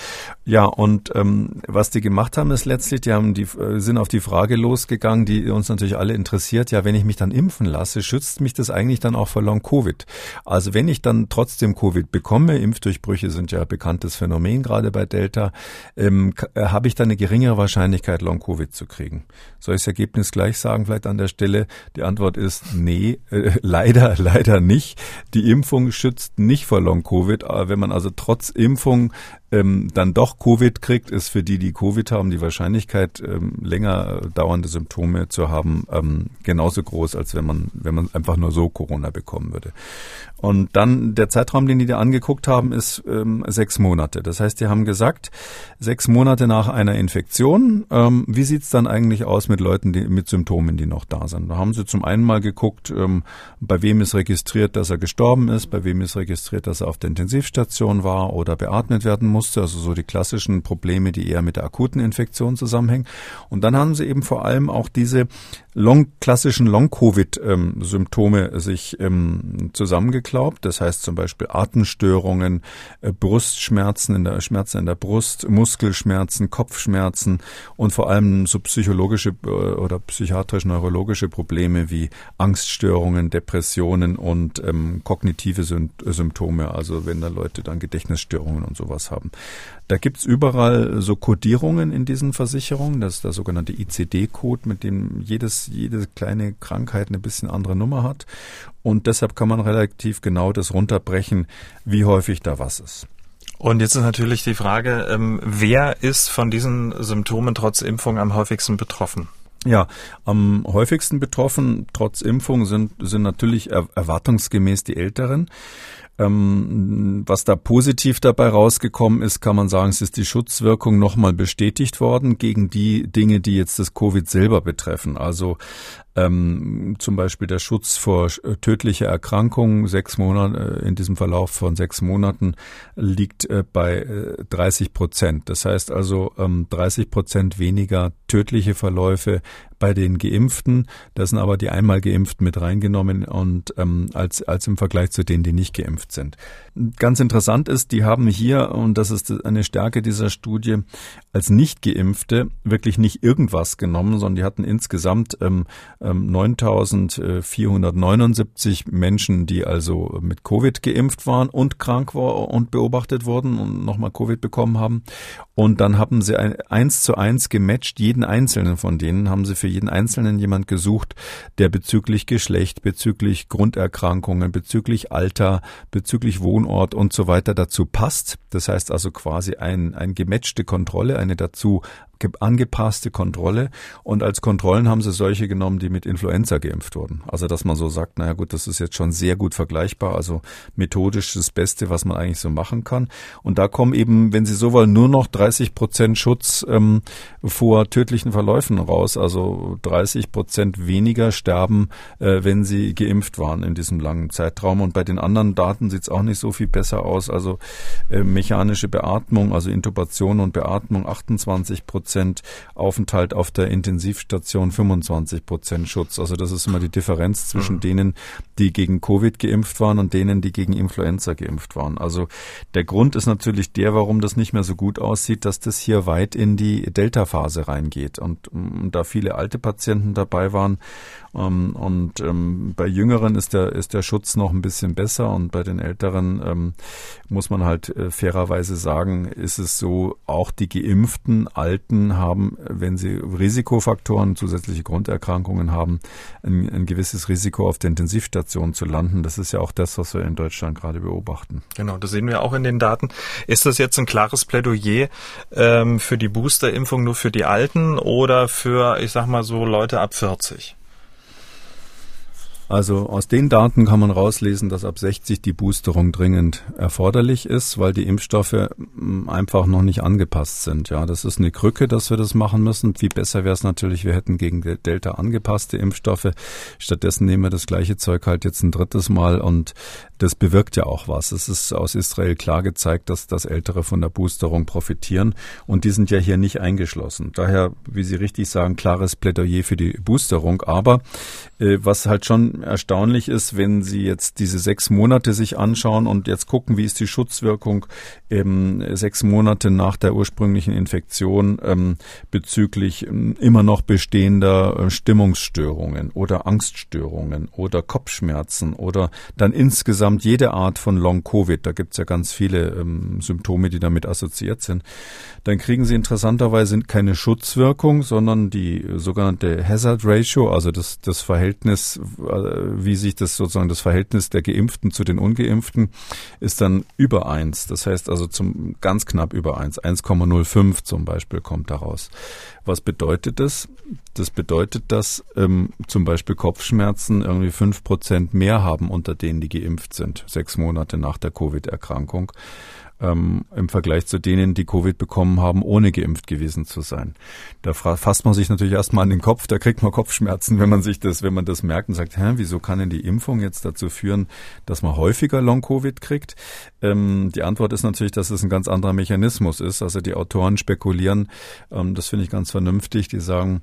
C: Ja, und ähm, was die gemacht haben, ist letztlich, die haben die äh, sind auf die Frage losgegangen, die uns natürlich alle interessiert. Ja, wenn ich mich dann impfen lasse, schützt mich das eigentlich dann auch vor Long Covid? Also wenn ich dann trotzdem Covid bekomme, Impfdurchbrüche sind ja bekanntes Phänomen gerade bei Delta, ähm, äh, habe ich dann eine geringere Wahrscheinlichkeit Long Covid zu kriegen. Soll ich das Ergebnis gleich sagen, vielleicht an der Stelle? Die Antwort ist nee, äh, (laughs) leider, leider nicht. Die Impfung schützt nicht vor Long Covid. Aber wenn man also trotz Impfung ähm, dann doch Covid kriegt, ist für die, die Covid haben, die Wahrscheinlichkeit, ähm, länger dauernde Symptome zu haben, ähm, genauso groß, als wenn man, wenn man einfach nur so Corona bekommen würde. Und dann der Zeitraum, den die da angeguckt haben, ist ähm, sechs Monate. Das heißt, die haben gesagt, sechs Monate nach einer Infektion, ähm, wie sieht's dann eigentlich aus mit Leuten, die mit Symptomen, die noch da sind? Da haben sie zum einen mal geguckt, ähm, bei wem ist registriert, dass er gestorben ist, bei wem ist registriert, dass er auf der Intensivstation war oder beatmet werden musste, also so die klassischen Probleme, die eher mit der akuten Infektion zusammenhängen. Und dann haben sie eben vor allem auch diese long, klassischen Long-Covid-Symptome sich ähm, zusammengeklaubt. Das heißt zum Beispiel Atemstörungen, äh, Brustschmerzen in der Schmerzen in der Brust, Muskelschmerzen, Kopfschmerzen und vor allem so psychologische äh, oder psychiatrisch-neurologische Probleme wie Angststörungen, Depressionen und ähm, kognitive Symptome, also wenn da Leute dann Gedächtnisstörungen und sowas haben. Da gibt's überall so Codierungen in diesen Versicherungen. Das ist der sogenannte ICD-Code, mit dem jedes jede kleine Krankheit eine bisschen andere Nummer hat. Und deshalb kann man relativ genau das runterbrechen, wie häufig da was ist.
B: Und jetzt ist natürlich die Frage, ähm, wer ist von diesen Symptomen trotz Impfung am häufigsten betroffen?
C: Ja, am häufigsten betroffen trotz Impfung sind, sind natürlich erwartungsgemäß die Älteren. Ähm, was da positiv dabei rausgekommen ist, kann man sagen, es ist die Schutzwirkung nochmal bestätigt worden gegen die Dinge, die jetzt das Covid selber betreffen. Also ähm, zum Beispiel der Schutz vor äh, tödlicher Erkrankung sechs Monate äh, in diesem Verlauf von sechs Monaten liegt äh, bei äh, 30 Prozent. Das heißt also ähm, 30 Prozent weniger tödliche Verläufe bei den Geimpften. Da sind aber die einmal Geimpften mit reingenommen und ähm, als, als im Vergleich zu denen, die nicht geimpft sind. Ganz interessant ist, die haben hier, und das ist eine Stärke dieser Studie, als Nicht-Geimpfte wirklich nicht irgendwas genommen, sondern die hatten insgesamt ähm, 9.479 ähm, Menschen, die also mit Covid geimpft waren und krank war und beobachtet wurden und nochmal Covid bekommen haben. Und dann haben sie ein, eins zu eins gematcht, jeden einzelnen von denen haben sie für jeden Einzelnen jemand gesucht, der bezüglich Geschlecht, bezüglich Grunderkrankungen, bezüglich Alter, bezüglich Wohnort und so weiter dazu passt. Das heißt also quasi ein, ein gematchte Kontrolle, eine dazu angepasste Kontrolle. Und als Kontrollen haben sie solche genommen, die mit Influenza geimpft wurden. Also dass man so sagt, naja gut, das ist jetzt schon sehr gut vergleichbar, also methodisch das Beste, was man eigentlich so machen kann. Und da kommen eben, wenn Sie so wollen, nur noch 30 Prozent Schutz ähm, vor tödlichen Verläufen raus. Also 30 Prozent weniger sterben, äh, wenn sie geimpft waren in diesem langen Zeitraum. Und bei den anderen Daten sieht es auch nicht so viel besser aus. Also äh, mechanische Beatmung, also Intubation und Beatmung 28 Prozent Prozent Aufenthalt auf der Intensivstation 25 Prozent Schutz. Also das ist immer die Differenz zwischen mhm. denen, die gegen Covid geimpft waren und denen, die gegen Influenza geimpft waren. Also der Grund ist natürlich der, warum das nicht mehr so gut aussieht, dass das hier weit in die Delta-Phase reingeht. Und, und da viele alte Patienten dabei waren ähm, und ähm, bei Jüngeren ist der, ist der Schutz noch ein bisschen besser und bei den Älteren ähm, muss man halt äh, fairerweise sagen, ist es so, auch die geimpften Alten haben, wenn sie Risikofaktoren, zusätzliche Grunderkrankungen haben, ein, ein gewisses Risiko auf der Intensivstation zu landen. Das ist ja auch das, was wir in Deutschland gerade beobachten.
B: Genau, das sehen wir auch in den Daten. Ist das jetzt ein klares Plädoyer ähm, für die Boosterimpfung nur für die Alten oder für, ich sag mal so, Leute ab 40?
C: Also aus den Daten kann man rauslesen, dass ab 60 die Boosterung dringend erforderlich ist, weil die Impfstoffe mm, einfach noch nicht angepasst sind. Ja, das ist eine Krücke, dass wir das machen müssen. Viel besser wäre es natürlich, wir hätten gegen Delta angepasste Impfstoffe. Stattdessen nehmen wir das gleiche Zeug halt jetzt ein drittes Mal und das bewirkt ja auch was. Es ist aus Israel klar gezeigt, dass das Ältere von der Boosterung profitieren und die sind ja hier nicht eingeschlossen. Daher, wie Sie richtig sagen, klares Plädoyer für die Boosterung. Aber äh, was halt schon erstaunlich ist, wenn Sie jetzt diese sechs Monate sich anschauen und jetzt gucken, wie ist die Schutzwirkung ähm, sechs Monate nach der ursprünglichen Infektion ähm, bezüglich ähm, immer noch bestehender äh, Stimmungsstörungen oder Angststörungen oder Kopfschmerzen oder dann insgesamt jede Art von Long-Covid. Da gibt es ja ganz viele ähm, Symptome, die damit assoziiert sind. Dann kriegen Sie interessanterweise keine Schutzwirkung, sondern die sogenannte Hazard Ratio, also das, das Verhältnis äh, wie sich das sozusagen das Verhältnis der Geimpften zu den Ungeimpften ist dann über eins. Das heißt also zum ganz knapp über eins. 1,05 zum Beispiel kommt daraus. Was bedeutet das? Das bedeutet, dass ähm, zum Beispiel Kopfschmerzen irgendwie fünf Prozent mehr haben unter denen, die geimpft sind, sechs Monate nach der Covid-Erkrankung ähm, im Vergleich zu denen, die Covid bekommen haben, ohne geimpft gewesen zu sein. Da fasst man sich natürlich erstmal an den Kopf, da kriegt man Kopfschmerzen, wenn man sich das, wenn man das merkt und sagt, hä, wieso kann denn die Impfung jetzt dazu führen, dass man häufiger Long-Covid kriegt? Ähm, die Antwort ist natürlich, dass es ein ganz anderer Mechanismus ist. Also die Autoren spekulieren, ähm, das finde ich ganz vernünftig, die sagen,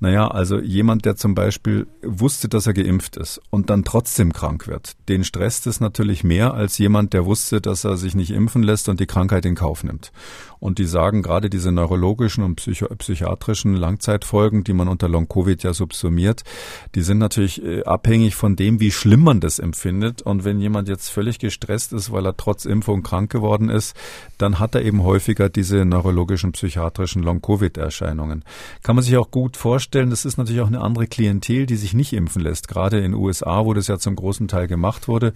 C: naja, also jemand, der zum Beispiel wusste, dass er geimpft ist und dann trotzdem krank wird, den stresst es natürlich mehr als jemand, der wusste, dass er sich nicht impfen lässt lässt und die Krankheit in Kauf nimmt. Und die sagen gerade diese neurologischen und psycho psychiatrischen Langzeitfolgen, die man unter Long-Covid ja subsumiert, die sind natürlich äh, abhängig von dem, wie schlimm man das empfindet. Und wenn jemand jetzt völlig gestresst ist, weil er trotz Impfung krank geworden ist, dann hat er eben häufiger diese neurologischen, psychiatrischen Long-Covid-Erscheinungen. Kann man sich auch gut vorstellen, das ist natürlich auch eine andere Klientel, die sich nicht impfen lässt. Gerade in USA, wo das ja zum großen Teil gemacht wurde,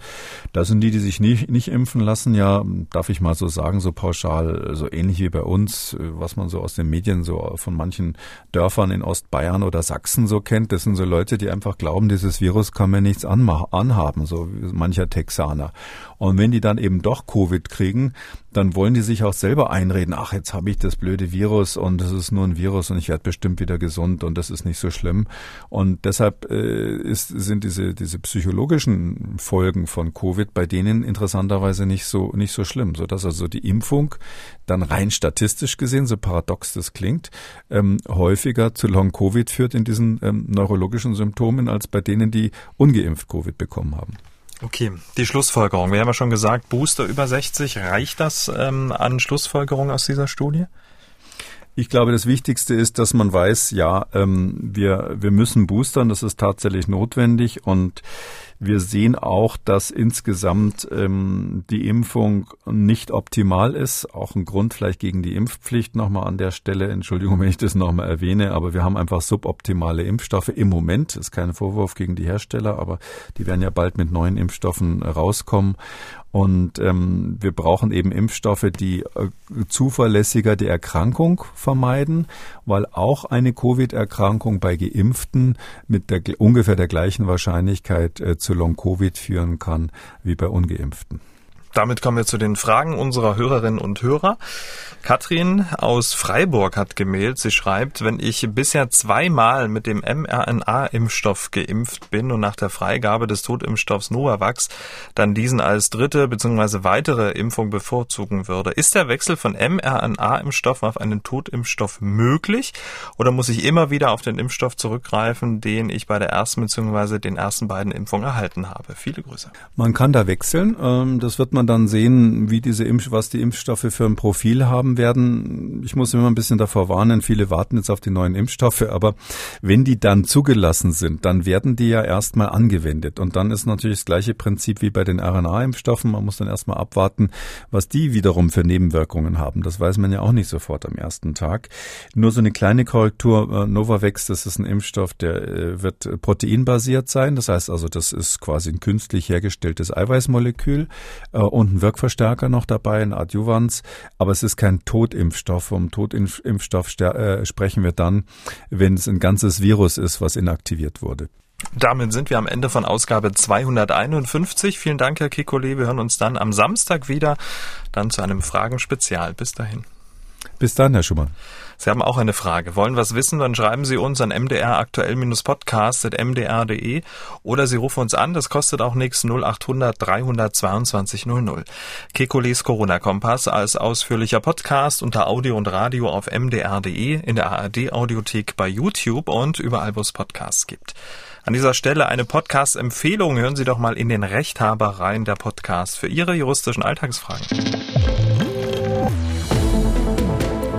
C: da sind die, die sich nicht, nicht impfen lassen, ja, darf ich mal so sagen, so pauschal, so ähnlich wie bei uns, was man so aus den Medien so von manchen Dörfern in Ostbayern oder Sachsen so kennt. Das sind so Leute, die einfach glauben, dieses Virus kann mir nichts anhaben, so mancher Texaner. Und wenn die dann eben doch Covid kriegen, dann wollen die sich auch selber einreden, ach, jetzt habe ich das blöde Virus und es ist nur ein Virus und ich werde bestimmt wieder gesund und das ist nicht so schlimm. Und deshalb äh, ist, sind diese, diese psychologischen Folgen von Covid bei denen interessanterweise nicht so, nicht so schlimm, sodass also die Impfung dann rein statistisch gesehen, so paradox das klingt, ähm, häufiger zu Long-Covid führt in diesen ähm, neurologischen Symptomen als bei denen, die ungeimpft Covid bekommen haben.
B: Okay, die Schlussfolgerung. Wir haben ja schon gesagt, Booster über 60. Reicht das ähm, an Schlussfolgerung aus dieser Studie?
C: Ich glaube, das Wichtigste ist, dass man weiß, ja, ähm, wir, wir müssen boostern, das ist tatsächlich notwendig und wir sehen auch, dass insgesamt ähm, die Impfung nicht optimal ist. Auch ein Grund vielleicht gegen die Impfpflicht nochmal an der Stelle. Entschuldigung, (laughs) wenn ich das nochmal erwähne, aber wir haben einfach suboptimale Impfstoffe im Moment. Ist kein Vorwurf gegen die Hersteller, aber die werden ja bald mit neuen Impfstoffen rauskommen. Und ähm, wir brauchen eben Impfstoffe, die äh, zuverlässiger die Erkrankung vermeiden, weil auch eine Covid-Erkrankung bei Geimpften mit der, ungefähr der gleichen Wahrscheinlichkeit äh, zu Long-Covid führen kann wie bei Ungeimpften.
B: Damit kommen wir zu den Fragen unserer Hörerinnen und Hörer. Katrin aus Freiburg hat gemeldet. Sie schreibt, wenn ich bisher zweimal mit dem mRNA-Impfstoff geimpft bin und nach der Freigabe des Totimpfstoffs Novavax dann diesen als dritte bzw. weitere Impfung bevorzugen würde, ist der Wechsel von mRNA-Impfstoff auf einen Totimpfstoff möglich oder muss ich immer wieder auf den Impfstoff zurückgreifen, den ich bei der ersten bzw. den ersten beiden Impfungen erhalten habe? Viele Grüße.
C: Man kann da wechseln. Ähm, das wird man dann sehen, wie diese Impf was die Impfstoffe für ein Profil haben werden. Ich muss immer ein bisschen davor warnen, viele warten jetzt auf die neuen Impfstoffe, aber wenn die dann zugelassen sind, dann werden die ja erstmal angewendet. Und dann ist natürlich das gleiche Prinzip wie bei den RNA-Impfstoffen. Man muss dann erstmal abwarten, was die wiederum für Nebenwirkungen haben. Das weiß man ja auch nicht sofort am ersten Tag. Nur so eine kleine Korrektur. Äh, Novavax, das ist ein Impfstoff, der äh, wird proteinbasiert sein. Das heißt also, das ist quasi ein künstlich hergestelltes Eiweißmolekül äh, und ein Wirkverstärker noch dabei, ein Adjuvans. Aber es ist kein Totimpfstoff. Vom Totimpfstoff äh, sprechen wir dann, wenn es ein ganzes Virus ist, was inaktiviert wurde.
B: Damit sind wir am Ende von Ausgabe 251. Vielen Dank, Herr Kikole. Wir hören uns dann am Samstag wieder, dann zu einem Fragenspezial. Bis dahin.
C: Bis dann, Herr Schumann.
B: Sie haben auch eine Frage. Wollen was wissen? Dann schreiben Sie uns an mdraktuell-podcast.mdr.de oder Sie rufen uns an. Das kostet auch nichts 0800 322 00. Kekules Corona-Kompass als ausführlicher Podcast unter Audio und Radio auf mdr.de, in der ARD-Audiothek bei YouTube und überall, wo es Podcasts gibt. An dieser Stelle eine Podcast-Empfehlung. Hören Sie doch mal in den Rechthaber rein der Podcast für Ihre juristischen Alltagsfragen.